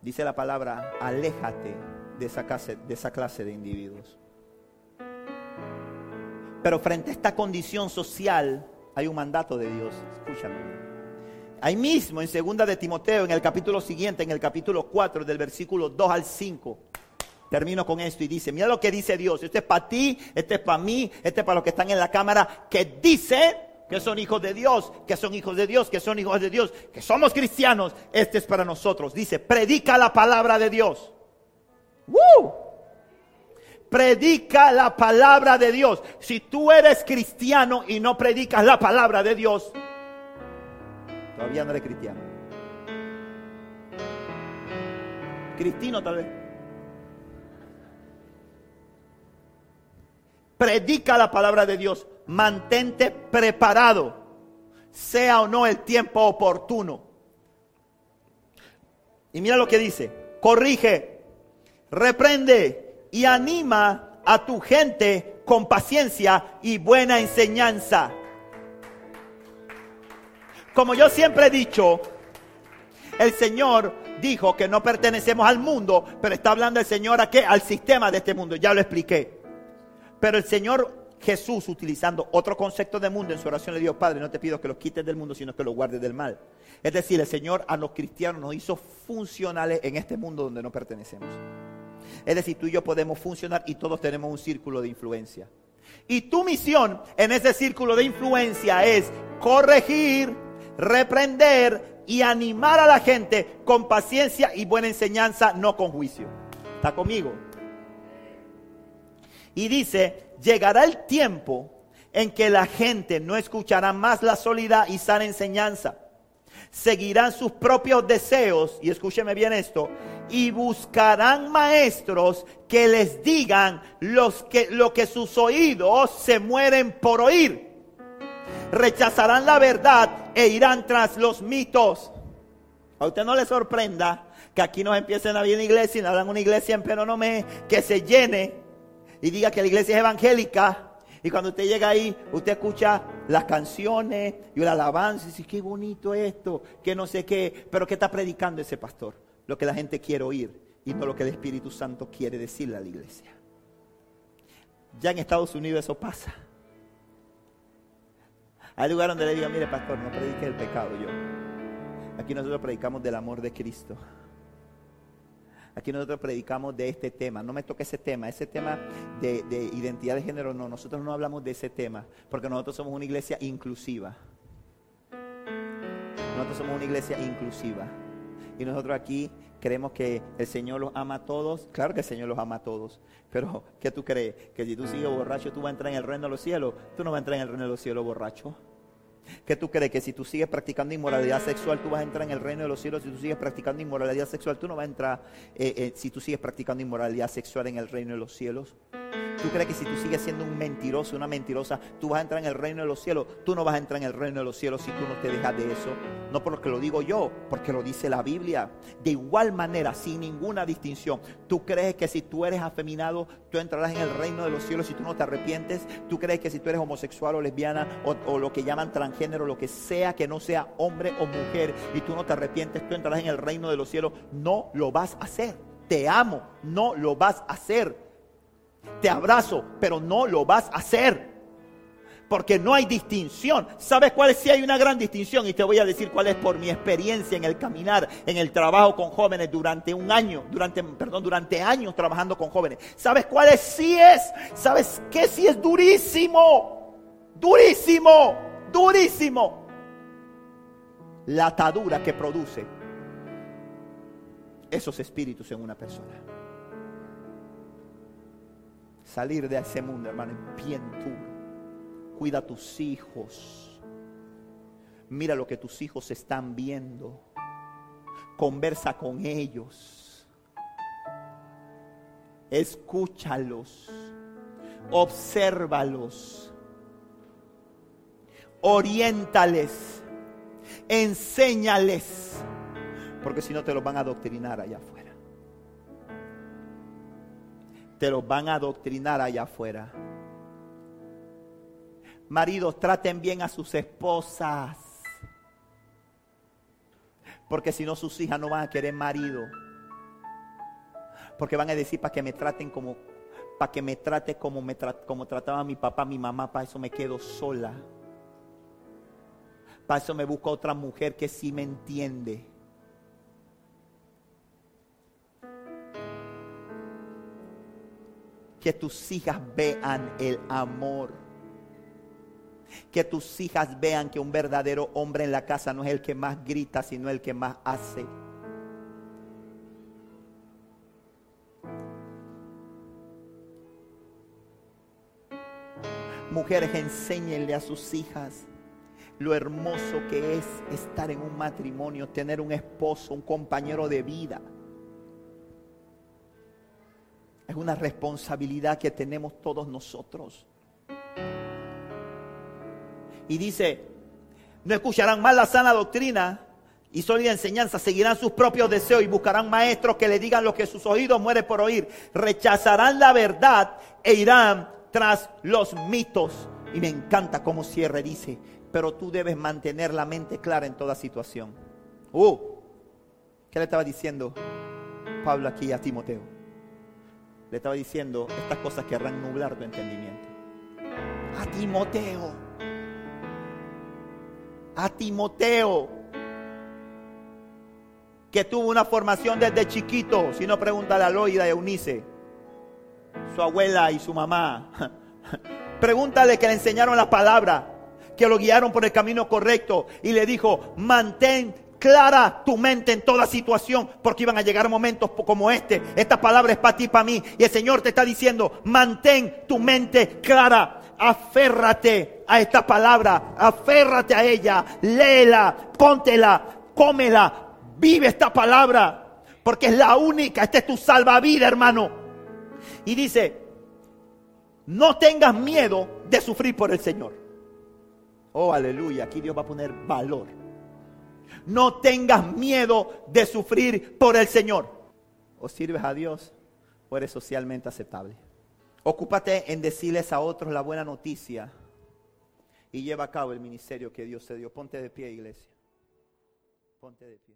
Dice la palabra, aléjate de esa clase de, esa clase de individuos. Pero frente a esta condición social hay un mandato de Dios. Escúchame. Ahí mismo en segunda de Timoteo, en el capítulo siguiente, en el capítulo 4, del versículo 2 al 5. Termino con esto y dice, mira lo que dice Dios, este es para ti, este es para mí, este es para los que están en la cámara, que dice que son hijos de Dios, que son hijos de Dios, que son hijos de Dios, que somos cristianos, este es para nosotros. Dice, predica la palabra de Dios. ¡Woo! Predica la palabra de Dios. Si tú eres cristiano y no predicas la palabra de Dios, todavía no eres cristiano. Cristino tal vez. Predica la palabra de Dios. Mantente preparado, sea o no el tiempo oportuno. Y mira lo que dice. Corrige, reprende y anima a tu gente con paciencia y buena enseñanza. Como yo siempre he dicho, el Señor dijo que no pertenecemos al mundo, pero está hablando el Señor a qué? Al sistema de este mundo, ya lo expliqué. Pero el Señor Jesús, utilizando otro concepto de mundo en su oración, le dijo, Padre, no te pido que los quites del mundo, sino que los guardes del mal. Es decir, el Señor a los cristianos nos hizo funcionales en este mundo donde no pertenecemos. Es decir, tú y yo podemos funcionar y todos tenemos un círculo de influencia. Y tu misión en ese círculo de influencia es corregir, reprender y animar a la gente con paciencia y buena enseñanza, no con juicio. ¿Está conmigo? Y dice, llegará el tiempo en que la gente no escuchará más la sólida y sana enseñanza. Seguirán sus propios deseos, y escúcheme bien esto, y buscarán maestros que les digan los que, lo que sus oídos se mueren por oír rechazarán la verdad e irán tras los mitos. A usted no le sorprenda que aquí nos empiecen a venir iglesia y nos hagan una iglesia en Penonomé que se llene y diga que la iglesia es evangélica. Y cuando usted llega ahí, usted escucha las canciones y la alabanza y dice, qué bonito esto, que no sé qué, pero ¿qué está predicando ese pastor? Lo que la gente quiere oír. y no lo que el Espíritu Santo quiere decirle a la iglesia. Ya en Estados Unidos eso pasa. Hay lugares donde le digan, mire pastor, no predique el pecado yo. Aquí nosotros predicamos del amor de Cristo. Aquí nosotros predicamos de este tema. No me toque ese tema. Ese tema de, de, identidad de género, no. Nosotros no hablamos de ese tema. Porque nosotros somos una iglesia inclusiva. Nosotros somos una iglesia inclusiva. Y nosotros aquí creemos que el Señor los ama a todos. Claro que el Señor los ama a todos. Pero, ¿qué tú crees? Que si tú sigues borracho, tú vas a entrar en el reino de los cielos. Tú no vas a entrar en el reino de los cielos borracho. ¿Qué tú crees? Que si tú sigues practicando inmoralidad sexual, tú vas a entrar en el reino de los cielos. Si tú sigues practicando inmoralidad sexual, tú no vas a entrar, eh, eh, si tú sigues practicando inmoralidad sexual en el reino de los cielos. ¿Tú crees que si tú sigues siendo un mentiroso, una mentirosa, tú vas a entrar en el reino de los cielos? Tú no vas a entrar en el reino de los cielos si tú no te dejas de eso. No porque lo digo yo, porque lo dice la Biblia. De igual manera, sin ninguna distinción, ¿tú crees que si tú eres afeminado, tú entrarás en el reino de los cielos si tú no te arrepientes? ¿Tú crees que si tú eres homosexual o lesbiana o, o lo que llaman transgénero, lo que sea que no sea hombre o mujer, y tú no te arrepientes, tú entrarás en el reino de los cielos? No lo vas a hacer. Te amo, no lo vas a hacer te abrazo, pero no lo vas a hacer. Porque no hay distinción. ¿Sabes cuál es? Si hay una gran distinción y te voy a decir cuál es por mi experiencia en el caminar, en el trabajo con jóvenes durante un año, durante, perdón, durante años trabajando con jóvenes. ¿Sabes cuál es? Sí es. ¿Sabes qué? Sí es durísimo. Durísimo. Durísimo. La atadura que produce esos espíritus en una persona salir de ese mundo, hermano, bien tú. Cuida a tus hijos. Mira lo que tus hijos están viendo. Conversa con ellos. Escúchalos. Obsérvalos. Oriéntales. Enséñales. Porque si no te los van a adoctrinar allá afuera te los van a adoctrinar allá afuera. Maridos, traten bien a sus esposas. Porque si no, sus hijas no van a querer marido. Porque van a decir para que me traten como, para que me trate como me como trataba mi papá, mi mamá, para eso me quedo sola. Para eso me busco otra mujer que sí me entiende. Que tus hijas vean el amor. Que tus hijas vean que un verdadero hombre en la casa no es el que más grita, sino el que más hace. Mujeres, enséñenle a sus hijas lo hermoso que es estar en un matrimonio, tener un esposo, un compañero de vida. Es una responsabilidad que tenemos todos nosotros. Y dice, no escucharán más la sana doctrina y sólida enseñanza, seguirán sus propios deseos y buscarán maestros que le digan lo que sus oídos mueren por oír. Rechazarán la verdad e irán tras los mitos. Y me encanta cómo cierre, dice, pero tú debes mantener la mente clara en toda situación. Uh, ¿qué le estaba diciendo Pablo aquí a Timoteo? Le estaba diciendo, estas cosas querrán nublar tu entendimiento. A Timoteo. A Timoteo. Que tuvo una formación desde chiquito. Si no, pregúntale a Loida y Eunice. Su abuela y su mamá. Pregúntale que le enseñaron la palabra. Que lo guiaron por el camino correcto. Y le dijo, mantén clara tu mente en toda situación, porque iban a llegar momentos como este. Esta palabra es para ti, para mí. Y el Señor te está diciendo, mantén tu mente clara, aférrate a esta palabra, aférrate a ella, léela, póntela, cómela, vive esta palabra, porque es la única, este es tu salvavidas, hermano. Y dice, no tengas miedo de sufrir por el Señor. Oh, aleluya, aquí Dios va a poner valor no tengas miedo de sufrir por el Señor. O sirves a Dios o eres socialmente aceptable. Ocúpate en decirles a otros la buena noticia y lleva a cabo el ministerio que Dios te dio. Ponte de pie, iglesia. Ponte de pie.